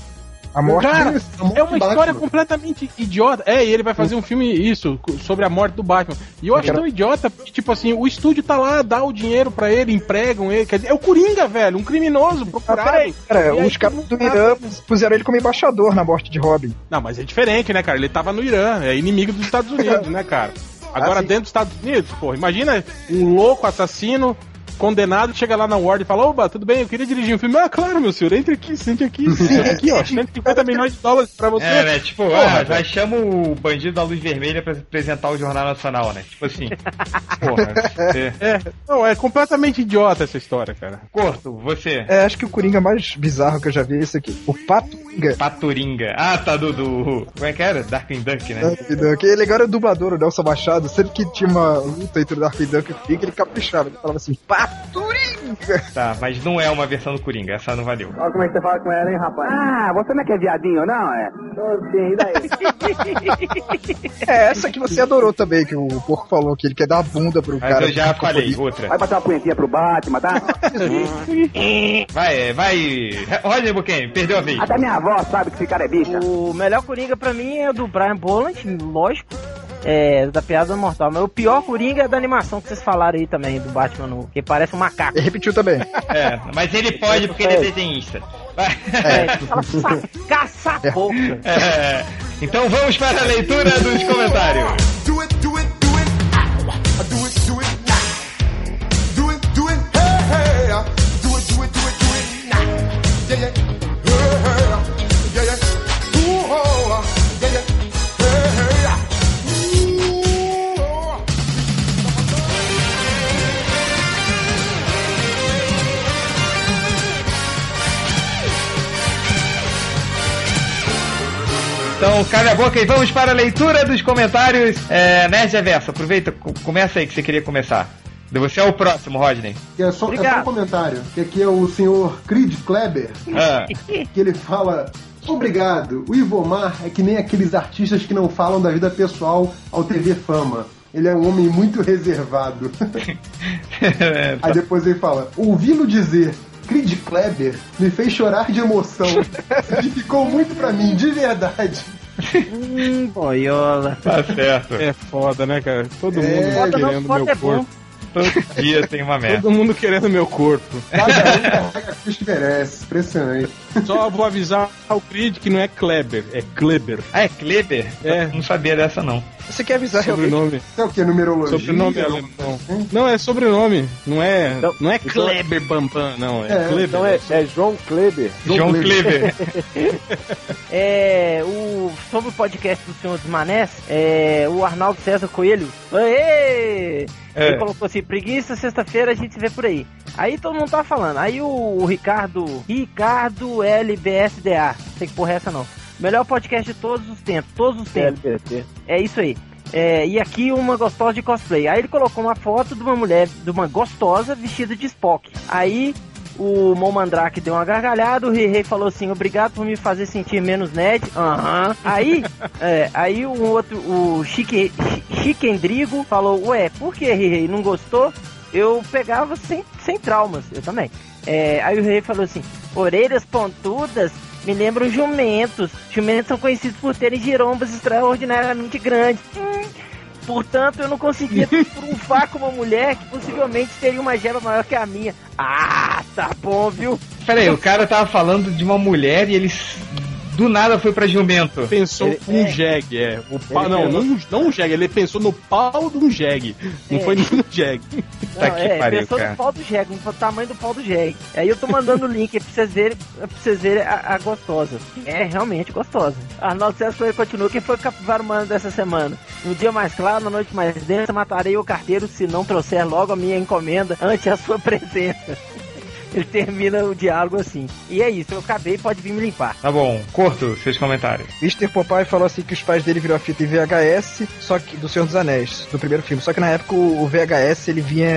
Speaker 4: A morte
Speaker 3: Cara,
Speaker 9: desse- a morte
Speaker 3: é uma história completamente idiota. É, e ele vai fazer um filme, isso, sobre a morte do Batman. E eu acho tão idiota, porque, tipo assim, o estúdio tá lá, dá o dinheiro pra ele, empregam ele. Quer dizer, é o Coringa, velho, um criminoso
Speaker 4: Ah,
Speaker 3: procurado.
Speaker 4: peraí, cara, os caras do Irã puseram ele como embaixador na morte de Robin.
Speaker 3: Não, mas é diferente, né, cara? Ele tava no Irã, é inimigo dos Estados Unidos, né, cara? Agora,
Speaker 4: Ah,
Speaker 3: dentro dos Estados Unidos, pô, imagina um louco assassino condenado chega lá na Ward e fala: Oba, tudo bem, eu queria dirigir um filme. Ah, claro, meu senhor, entre aqui, sente aqui, sente aqui, ó, 150 milhões de dólares pra você.
Speaker 1: É, né? Tipo,
Speaker 3: Porra,
Speaker 1: ah, já chama o bandido da luz vermelha pra apresentar o Jornal Nacional, né? Tipo assim. Porra. é.
Speaker 3: É, não, é completamente idiota essa história, cara.
Speaker 1: Corto, você.
Speaker 4: É, acho que o Coringa mais bizarro que eu já vi é esse aqui. O Patunga.
Speaker 1: Paturinga. Ah, tá, do, do. Como é que era? Darkwing Duck, né?
Speaker 4: Que ele agora é dublador, o Nelson Machado. Sempre que tinha uma luta entre o Dark Duck e o Coringa, ele caprichava. Ele falava assim, Paturinga!
Speaker 1: Tá, mas não é uma versão do Coringa, essa não valeu.
Speaker 10: Olha como é que você fala com ela, hein, rapaz? Ah, você não é que é viadinho, não, é? Tô sim, daí?
Speaker 4: É essa que você adorou também, que o porco falou que ele quer dar a bunda pro
Speaker 1: Mas
Speaker 4: cara.
Speaker 1: eu já falei, outra.
Speaker 10: Vai bater uma punhetinha pro Batman, tá?
Speaker 1: Vai, vai. Roger Buchanan, perdeu a vez.
Speaker 10: Até minha avó sabe que esse cara é bicha.
Speaker 2: O melhor Coringa pra mim é o do Brian Boland, lógico. É, da piada mortal. Mas o pior Coringa é da animação que vocês falaram aí também, do Batman, no, que parece um macaco.
Speaker 4: Ele repetiu também.
Speaker 1: É, mas ele pode porque ele é desenhista. Vai.
Speaker 2: É, fala, "Sa- caça a boca.
Speaker 1: É, Então vamos para a leitura dos comentários.
Speaker 5: Do it, do it, do it. Ow. Do it, do it now. Do it, do it, hey, hey. Do it, do it, do it, do it now. Yeah, yeah.
Speaker 1: Então, cale a boca e vamos para a leitura dos comentários. É, Nerd Reverso, aproveita, co- começa aí que você queria começar. Você é o próximo, Rodney.
Speaker 9: É, só, é só um
Speaker 2: Obrigado.
Speaker 9: comentário. Que aqui é o senhor Creed Kleber.
Speaker 1: Ah,
Speaker 9: que ele fala. Obrigado, o Ivomar é que nem aqueles artistas que não falam da vida pessoal ao TV Fama. Ele é um homem muito reservado. Aí depois ele fala: ouvi-lo dizer, Creed Kleber me fez chorar de emoção. Significou muito pra mim, de verdade.
Speaker 2: Hum, boiola.
Speaker 1: Tá certo.
Speaker 3: É foda, né, cara? Todo
Speaker 9: É,
Speaker 3: mundo
Speaker 2: Foda não,
Speaker 3: querendo
Speaker 2: foda
Speaker 3: meu
Speaker 2: é bom.
Speaker 3: corpo.
Speaker 1: Todo dia tem uma merda.
Speaker 3: Todo mundo querendo meu corpo.
Speaker 9: Cada um carrega a cruz que merece. Impressionante.
Speaker 3: Só vou avisar ao Creed que não é Kleber, é Kleber.
Speaker 1: Ah, é Kleber?
Speaker 3: É.
Speaker 1: Não sabia dessa, não.
Speaker 4: Você quer avisar realmente?
Speaker 3: Sobrenome.
Speaker 9: Isso é o que? Numerologia?
Speaker 3: Sobrenome alemão. Não, é sobrenome. Não é,
Speaker 6: Então-
Speaker 3: não é
Speaker 6: então-
Speaker 3: Kleber Bambam, não. É,
Speaker 9: É,
Speaker 3: Kleber.
Speaker 6: Então é, é João Kleber.
Speaker 1: João Kleber.
Speaker 2: É, o, sobre o podcast do Senhor dos Manés, é, o Arnaldo César Coelho, Aê!
Speaker 1: É.
Speaker 2: ele colocou assim, preguiça, sexta-feira a gente se vê por aí. Aí todo mundo tá falando. Aí o, o Ricardo, Ricardo LBSDA, não sei que porra é essa não. Melhor podcast de todos os tempos, todos os tempos.
Speaker 6: LBT.
Speaker 2: É isso aí. É, e aqui uma gostosa de cosplay. Aí ele colocou uma foto de uma mulher, de uma gostosa vestida de Spock. Aí o Mon Mandrake deu uma gargalhada, o Rei falou assim, obrigado por me fazer sentir menos nerd. Aham. Aí, é, aí o outro, o Chique, Chi- Chiquendrigo falou, ué, por que Rei não gostou? Eu pegava sem, sem traumas, eu também. É, aí o Rei falou assim, orelhas pontudas me lembram jumentos. Jumentos são conhecidos por terem girombas extraordinariamente grandes. Hum, portanto, eu não conseguia trunfar com uma mulher que possivelmente teria uma gema maior que a minha. Ah, tá bom, viu?
Speaker 1: Pera aí, o cara tava falando de uma mulher e ele s- do nada foi pra jumento.
Speaker 3: Pensou
Speaker 6: Ele-
Speaker 3: um jegue, é. O pau, não,
Speaker 6: pensou-
Speaker 3: não, não um jegue, ele pensou no pau de um jegue. Não
Speaker 2: É.
Speaker 3: foi nem no jegue.
Speaker 1: Tá
Speaker 2: Não,
Speaker 1: que
Speaker 2: é,
Speaker 1: pariu,
Speaker 2: pensou
Speaker 1: cara.
Speaker 2: no pau do jegue, no tamanho do pau do jegue. Aí eu tô mandando o link aí pra vocês verem, pra vocês verem a, a gostosa. É realmente gostosa. Arnaldo César Coelho continua. Quem foi o capivara humano dessa semana? No dia mais claro, na noite mais densa, matarei o carteiro se não trouxer logo a minha encomenda ante a sua presença. Ele termina o diálogo assim. E é isso, eu acabei, pode vir me limpar.
Speaker 1: Tá bom, curto seus comentários.
Speaker 4: Mr. Popeye falou assim que os pais dele viram a fita em VHS, só que do Senhor dos Anéis, do primeiro filme. Só que na época o VHS ele vinha.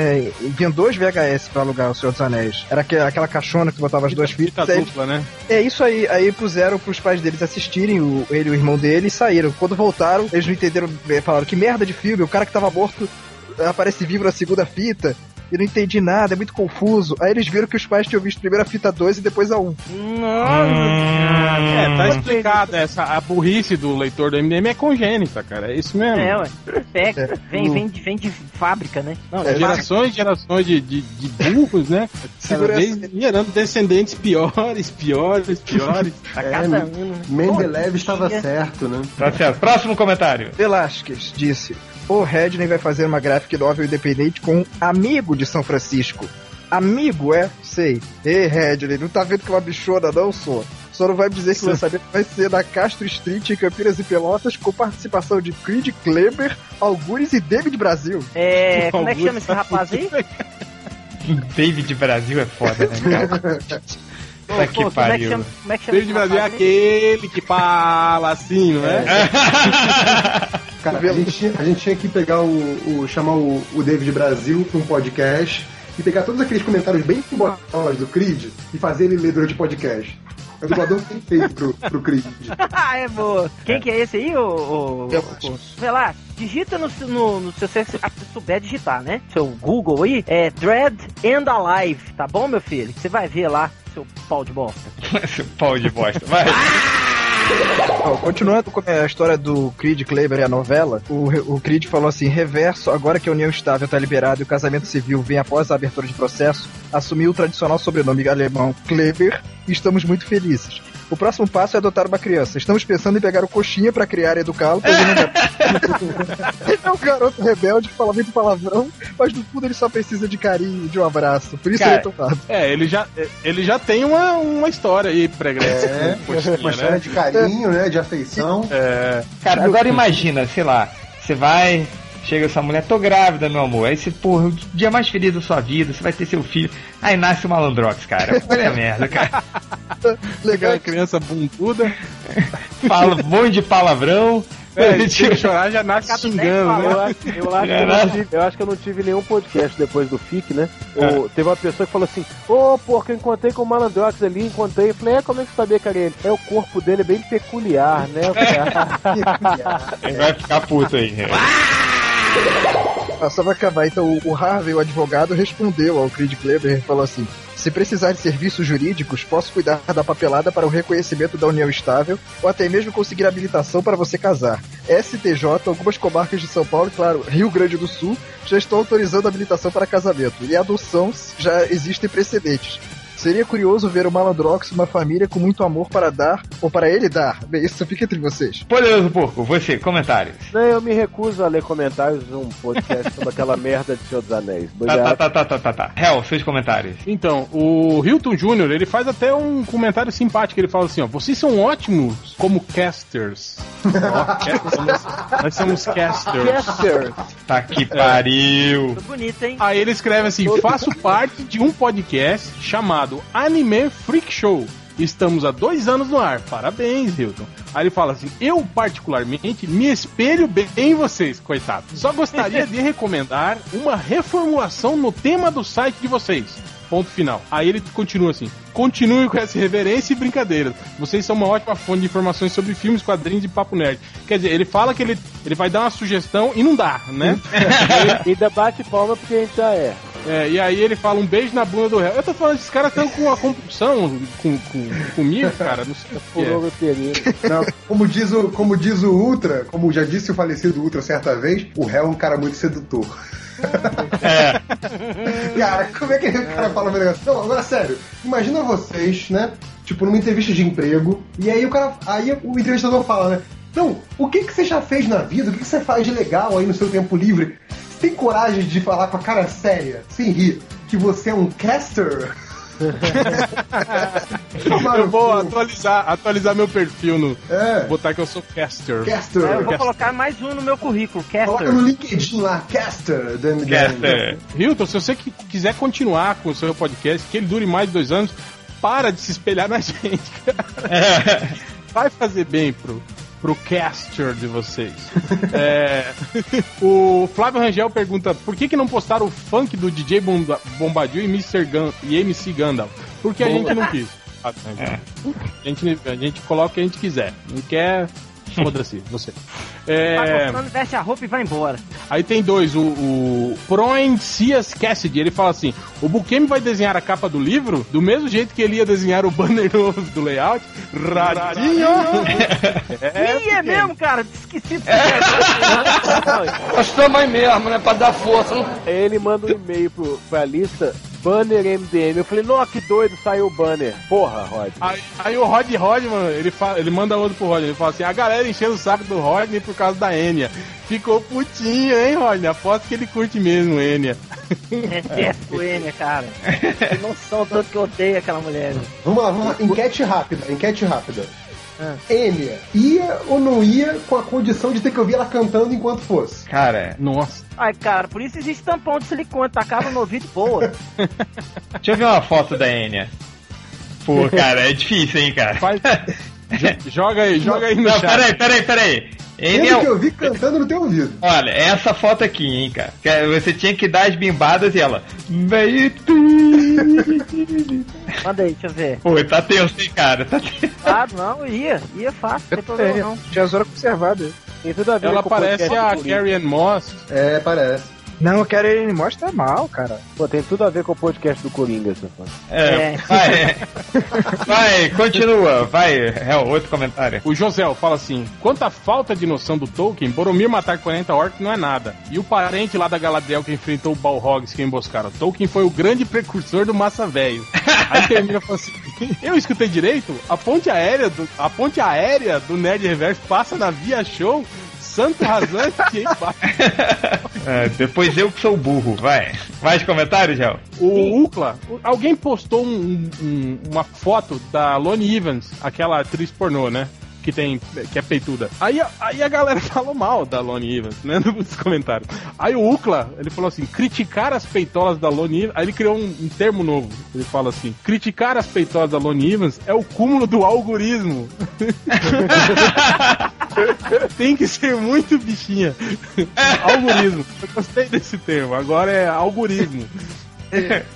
Speaker 4: Vinha dois VHS pra alugar o Senhor dos Anéis. Era aque- aquela caixona que botava as duas
Speaker 3: Fita
Speaker 4: fitas. aí-
Speaker 3: dupla, né?
Speaker 4: É isso aí. Aí puseram pros pais deles assistirem, o, ele e o irmão dele, e saíram. Quando voltaram, eles não entenderam. eh, Falaram que merda de filme, o cara que tava morto aparece vivo na segunda fita. Eu não entendi nada, é muito confuso. Aí eles viram que os pais tinham visto primeiro a fita 2 e depois a 1.
Speaker 2: Nossa!
Speaker 3: É, tá explicado. Essa, a burrice do leitor do MDM é congênita, cara. É isso mesmo.
Speaker 2: É, ué. Pega.
Speaker 4: É,
Speaker 2: Vem, vem, de, vem de fábrica, né? Não,
Speaker 4: É,
Speaker 3: Gerações e gerações de, de, de burros, né? Cada vez gerando descendentes piores, piores, piores.
Speaker 2: a
Speaker 9: É,
Speaker 2: cada ano.
Speaker 9: Mendeleev estava certo, né?
Speaker 1: Tá certo. Próximo comentário.
Speaker 4: Velasquez disse: O Redney vai fazer uma graphic novel independente com um amigo de São Francisco. Amigo, é? Sei. Ei, Redney, não tá vendo que é uma bichona, não, só? Só não vai me dizer que o lançamento vai ser na Castro Street, em Campinas e Pelotas, com participação de Creed Kleber, Algures e David Brasil.
Speaker 2: É, como é que chama esse rapaz aí?
Speaker 1: David Brasil é foda, né, cara? Que
Speaker 2: pô, como é que
Speaker 1: pariu.
Speaker 2: chama, como é que chama
Speaker 3: Brasil é aquele que fala assim, não é?
Speaker 9: Cara, a gente, tinha, a gente tinha que pegar o, o- chamar o, o David Brasil pra um podcast e pegar todos aqueles comentários bem bolas do Creed e fazer ele ler durante o podcast. É o dublador perfeito pro, pro Creed.
Speaker 2: Ah, é boa. Quem que é esse aí, ô... ô, Vê lá, digita no, no, no se você souber digitar, né? Seu Google aí, é Dread and Alive, tá bom, meu filho? Você vai ver lá, seu pau de bosta.
Speaker 1: Esse pau de bosta. Vai.
Speaker 4: Ó, continuando com a história do Creed Kleber e a novela, o, o Creed falou assim: reverso, agora que a união estável está liberada e o casamento civil vem após a abertura de processo, assumiu o tradicional sobrenome alemão Kleber e estamos muito felizes. O próximo passo é adotar uma criança. Estamos pensando em pegar o coxinha para criar e educá-lo. é um garoto rebelde que fala muito palavrão, mas no fundo ele só precisa de carinho, de um abraço. Por isso
Speaker 1: Cara,
Speaker 4: ele é topado.
Speaker 3: É, ele já, ele já tem uma, uma história aí pregressa.
Speaker 9: É,
Speaker 3: coxinha,
Speaker 9: uma história
Speaker 3: né?
Speaker 9: de carinho, né? De afeição.
Speaker 3: É,
Speaker 1: Cara, agora imagina, sei lá, você vai, chega essa mulher, tô grávida, meu amor. Aí você, porra, o dia mais feliz da sua vida, você vai ter seu filho. Aí nasce o malandrox, cara. Olha a merda, cara.
Speaker 4: Legal.
Speaker 3: criança bunduda.
Speaker 1: Fala um monte de palavrão.
Speaker 3: É, se ele chorar já nasce xingando,
Speaker 6: Eu
Speaker 3: né?
Speaker 6: acho, eu, acho que eu, não tive, eu acho que eu não tive nenhum podcast depois do FIC, né? O- teve uma pessoa que falou assim: Ô, porra, eu encontrei com o Malandrox ali, encontrei. Eu falei: É, como é que você sabia que era ele? É, o corpo dele é bem peculiar, né? Eu falei, "Ah,
Speaker 1: Ele vai ficar puto aí.
Speaker 4: Ah, só pra acabar, então o Harvey, o advogado, respondeu ao Creed Kleber e falou assim: Se precisar de serviços jurídicos, posso cuidar da papelada para o reconhecimento da união estável ou até mesmo conseguir habilitação para você casar. STJ, algumas comarcas de São Paulo e, claro, Rio Grande do Sul já estão autorizando habilitação para casamento. E adoção já existem precedentes. Seria curioso ver o Malandrox uma família com muito amor para dar, ou para ele dar. Bem, isso fica entre vocês.
Speaker 1: Poderoso Porco, você, comentários.
Speaker 6: Não, eu me recuso a ler comentários de um podcast sobre aquela merda de Senhor dos Anéis.
Speaker 1: Tá,
Speaker 6: Obrigado.
Speaker 1: tá, tá, tá, tá, tá. Hel, seus comentários.
Speaker 3: Então, o Hilton Jr., ele faz até um comentário simpático. Ele fala assim: ó, vocês são ótimos como casters. Nós somos casters.
Speaker 6: Caster.
Speaker 1: Tá que pariu.
Speaker 2: Tudo bonito, hein?
Speaker 3: Aí ele escreve assim: faço parte de um podcast chamado Anime Freak Show. Estamos há dois anos no ar. Parabéns, Hilton. Aí ele fala assim: Eu, particularmente, me espelho bem em vocês, coitado. Só gostaria de recomendar uma reformulação no tema do site de vocês. Ponto final. Aí ele continua assim: Continue com essa reverência e brincadeira. Vocês são uma ótima fonte de informações sobre filmes, quadrinhos e papo nerd. Quer dizer, ele fala que ele, ele vai dar uma sugestão e não dá, né?
Speaker 6: E ainda bate palma porque a gente já é.
Speaker 3: É, e aí ele fala um beijo na bunda do réu. Eu tô falando, esses caras estão com uma compulsão com, com, comigo, cara. Não sei o que
Speaker 6: Por
Speaker 3: é.
Speaker 9: Não, como, diz o, como diz o Ultra, como já disse o falecido Ultra certa vez, o réu é um cara muito sedutor.
Speaker 1: É.
Speaker 9: Cara, como é que o cara fala um negócio? Não, agora sério, imagina vocês, né? Tipo, numa entrevista de emprego, e aí o cara. Aí o entrevistador fala, né? Então, o que, que você já fez na vida? O que, que você faz de legal aí no seu tempo livre? Você tem coragem de falar com a cara séria, sem rir, que você é um caster?
Speaker 3: Eu vou atualizar, atualizar meu perfil no.
Speaker 9: É.
Speaker 3: Botar que eu sou caster.
Speaker 9: Caster.
Speaker 2: É, eu vou colocar mais um no meu currículo,
Speaker 9: Coloca
Speaker 2: Caster.
Speaker 9: no LinkedIn lá, caster. Dan,
Speaker 1: Caster.
Speaker 3: Hilton, se você quiser continuar com o seu podcast, que ele dure mais de dois anos, para de se espelhar na gente.
Speaker 1: É.
Speaker 3: Vai fazer bem pro, pro caster de vocês. É, o Flávio Rangel pergunta por que, que não postaram o funk do DJ Bomba- Bombadil e, Mr. Gun, e MC Gandalf? Porque a gente não quis. Rangel. A, gente, a gente coloca o que a gente quiser. Não quer. Foda-se, você.
Speaker 2: Tá
Speaker 3: É,
Speaker 2: gostando, veste a roupa e vai embora.
Speaker 3: Aí tem dois, o, o Proen Cias Cassidy, ele fala assim: o Bukemi vai desenhar a capa do livro do mesmo jeito que ele ia desenhar o banner novo do layout. Radinho!
Speaker 2: É, Ih, é mesmo, cara? Esqueci.
Speaker 11: Gostou mais mesmo, né? Pra dar força.
Speaker 6: Aí ele manda um e-mail pro, pra lista Banner MDM. Eu falei, nossa, que doido, saiu o banner. Porra, Rod.
Speaker 3: Aí, aí o Rod Rod, mano, ele, fala, ele manda outro pro Rod. Ele fala assim: a galera enchendo o saco do Rodney por causa da Enya. Ficou putinho, hein, Rodney? Aposto que ele curte mesmo Enya.
Speaker 2: Detesto ele, cara. Tem noção tanto que eu odeio aquela mulher.
Speaker 9: Vamos lá, vamos lá. Enquete rápida, enquete rápida.
Speaker 2: Ah.
Speaker 9: Enya, ia ou não ia com a condição de ter que ouvir ela cantando enquanto fosse?
Speaker 1: Cara,
Speaker 3: Nossa.
Speaker 2: Ai, cara, por isso existe tampão de silicone, tacava no ouvido boa.
Speaker 1: deixa eu ver uma foto da Enya. Pô, cara, é difícil, hein, cara.
Speaker 3: Faz- Jo- joga aí, joga aí no
Speaker 1: Não,
Speaker 3: chat.
Speaker 1: peraí, peraí, peraí. Enya,
Speaker 9: Tendo que ouvir cantando no teu ouvido.
Speaker 1: olha, essa foto aqui, hein, cara. Que Você tinha que dar as bimbadas e ela.
Speaker 2: Manda aí, deixa eu ver.
Speaker 1: Pô, tá tenso, hein, cara. Tá tenso.
Speaker 2: Ah, não, ia. Ia fácil, não tem problema não.
Speaker 4: Tinha as horas conservadas.
Speaker 6: Tem tudo a ver
Speaker 3: Ela parece a. Carrie Ann Moss.
Speaker 9: É, parece.
Speaker 4: Não, eu quero ele mostra mal, cara.
Speaker 6: Pô, tem tudo a ver com o podcast do Coringa, essa foto.
Speaker 1: É,
Speaker 2: É.
Speaker 1: vai. Vai, continua. Vai, é outro comentário.
Speaker 3: O Josel fala assim: quanto à falta de noção do Tolkien, Boromir matar 40 orcs não é nada. E o parente lá da Galadriel que enfrentou o Balrogs que emboscaram. Tolkien foi o grande precursor do Massa Velho. Aí termina falando assim: eu escutei direito? A ponte aérea do, a ponte aérea do Nerd Reverso passa na Via Show. Santo rasante, hein?
Speaker 1: É, depois eu que sou burro, vai. Mais comentários, Gel?
Speaker 3: O Ucla, alguém postou um- um- uma foto da Lone Evans, aquela atriz pornô, né? Que tem. que é peituda. Aí, a- aí a galera falou mal da Lone Evans, né? Nos comentários. Aí o Ucla, ele falou assim: criticar as peitolas da Lone Evans. Aí ele criou um, um termo novo. Ele fala assim: criticar as peitolas da Lone Evans é o cúmulo do algoritmo. tem que ser muito bichinha. algoritmo. Eu gostei desse termo. Agora é algoritmo.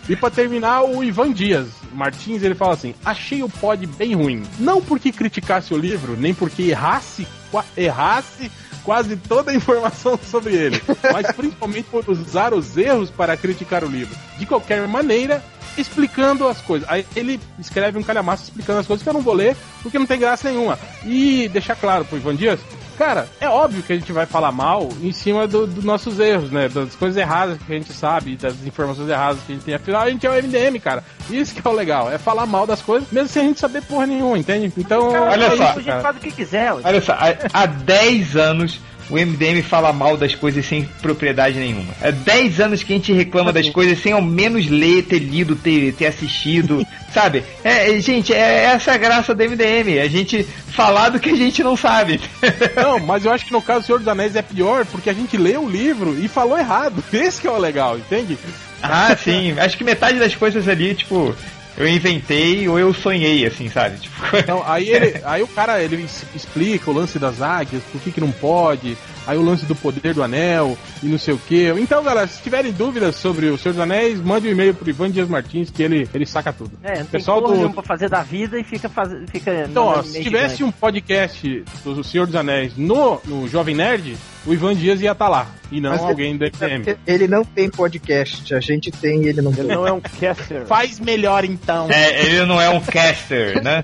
Speaker 3: E pra terminar, o Ivan Dias Martins, ele fala assim: Achei o pod bem ruim. Não porque criticasse o livro, nem porque errasse, errasse quase toda a informação sobre ele, mas principalmente por usar os erros para criticar o livro. De qualquer maneira, explicando as coisas. Aí ele escreve um calhamaço explicando as coisas que eu não vou ler, porque não tem graça nenhuma. E deixar claro pro Ivan Dias, cara, é óbvio que a gente vai falar mal em cima do- dos nossos erros, né? Das coisas erradas que a gente sabe, das informações erradas que a gente tem. Afinal, a gente é o MDM, cara. Isso que é o legal, é falar mal das coisas, mesmo sem a gente saber porra nenhuma, entende? Então,
Speaker 1: Olha
Speaker 3: é
Speaker 1: só,
Speaker 3: isso,
Speaker 2: A gente
Speaker 3: cara.
Speaker 2: faz o que quiser, ué.
Speaker 1: Olha só, há, há 10 anos o MDM fala mal das coisas sem propriedade nenhuma. Há 10 anos que a gente reclama das coisas sem ao menos ler, ter lido, ter, ter assistido, sabe? É, é, gente, é essa a graça do MDM, a gente falar do que a gente não sabe.
Speaker 3: Não, mas eu acho que no caso do Senhor dos Anéis é pior porque a gente leu o livro e falou errado. Esse que é o legal, entende?
Speaker 1: ah, sim, acho que metade das coisas ali, tipo, eu inventei ou eu sonhei, assim, sabe? Tipo,
Speaker 3: Então, aí, ele, aí o cara ele explica o lance das águias, por que, que não pode, aí o lance do poder do anel e não sei o que. Então, galera, se tiverem dúvidas sobre o Senhor dos Anéis, mande um e-mail pro Ivan Dias Martins que ele, ele saca tudo.
Speaker 2: É, não tem
Speaker 3: Pessoal do-
Speaker 2: pra fazer da vida e fica fazendo. Fica
Speaker 3: Então, ó, se tivesse
Speaker 2: gigante.
Speaker 3: um podcast do Senhor dos Anéis no, no Jovem Nerd, o Ivan Dias ia estar lá, e não
Speaker 4: Mas
Speaker 3: alguém do MDM.
Speaker 4: Ele não tem podcast, a gente tem e ele não tem.
Speaker 6: Ele não é um caster.
Speaker 3: Faz melhor então.
Speaker 1: é, ele não é um caster, né?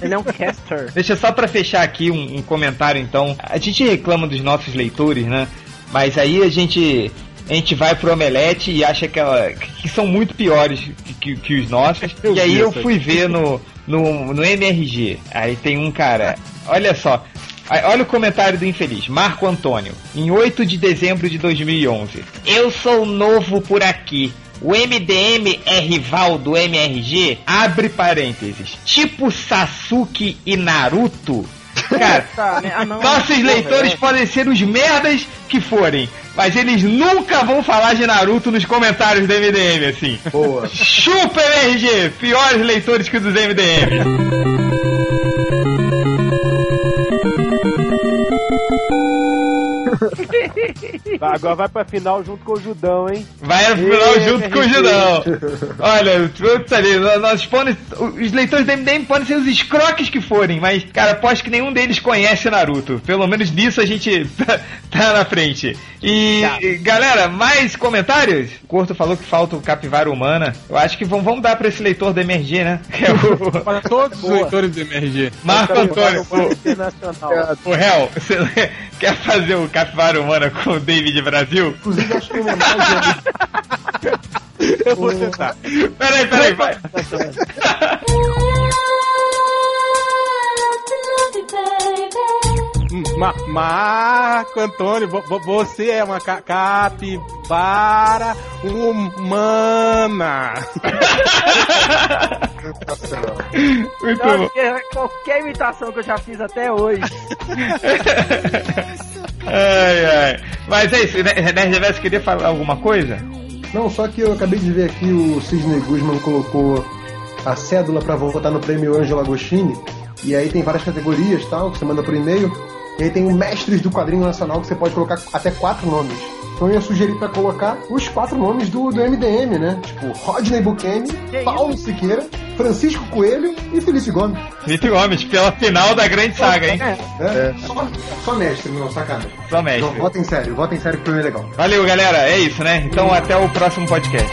Speaker 2: Ele é um caster.
Speaker 1: Deixa só pra fechar aqui um, um comentário então. A gente reclama dos nossos leitores, né? Mas aí a gente a gente vai pro Omelete e acha que, ela, que são muito piores que, que- que os nossos.
Speaker 3: Eu
Speaker 1: e aí eu
Speaker 3: aí.
Speaker 1: fui ver no, no, no MRG. Aí tem um cara. Olha só. Olha o comentário do infeliz, Marco Antônio, em 8 de dezembro de 2011. Eu sou novo por aqui. O MDM é rival do MRG? Abre parênteses. Tipo Sasuke e Naruto? Cara,
Speaker 2: Tá, né? Ah, não.
Speaker 1: nossos
Speaker 2: Porra,
Speaker 1: leitores
Speaker 2: é.
Speaker 1: podem ser os merdas que forem, mas eles nunca vão falar de Naruto nos comentários do MDM, assim.
Speaker 9: Boa.
Speaker 1: Chupa MRG! Piores leitores que os dos MDM.
Speaker 6: Vai, agora vai pra final junto com o Judão, hein?
Speaker 1: Vai no final junto com o. Judão. Olha, ali, nós podem, os leitores do MDM podem ser os escroques que forem, mas, cara, aposto que nenhum deles conhece Naruto. Pelo menos nisso a gente tá, tá na frente. E, e, galera, mais comentários? O Corto falou que falta o Capivara Humana. Eu acho que vamos, vamos dar pra esse leitor do MRG, né? Que é o
Speaker 3: Para todos os
Speaker 2: Boa.
Speaker 3: leitores do MRG.
Speaker 1: Marco Antônio. O, o réu, você quer fazer o Capivara Humana com o David Brasil?
Speaker 9: Inclusive, acho que uma homenagem
Speaker 3: Eu vou tentar.
Speaker 1: Peraí, peraí, vai.
Speaker 3: Ma Marco Antônio, vo- vo- você é uma ca capivara humana.
Speaker 1: Muito
Speaker 2: Não,
Speaker 1: bom.
Speaker 2: porque qualquer imitação que eu já fiz até hoje.
Speaker 1: Ai, ai. Mas é isso, né, Nerd Reverso queria falar alguma coisa?
Speaker 9: Não, só que eu acabei de ver aqui o Sidney Guzman colocou a cédula pra votar no prêmio Angelo Agostini. E aí tem várias categorias tal, que você manda por e-mail. E aí tem o Mestres do Quadrinho Nacional, que você pode colocar até quatro nomes. Então eu ia sugerir pra colocar os quatro nomes do, do MDM, né? Tipo, Rodney Buchanan, Paulo Siqueira, Francisco Coelho e Felipe Gomes.
Speaker 1: Felipe Gomes, pela final da grande saga, hein?
Speaker 9: É. Só, só mestre, não, sacanagem.
Speaker 1: Só mestre.
Speaker 9: Não, votem sério, votem sério que o prêmio é legal.
Speaker 1: Valeu, galera. É isso, né? Então até o próximo podcast.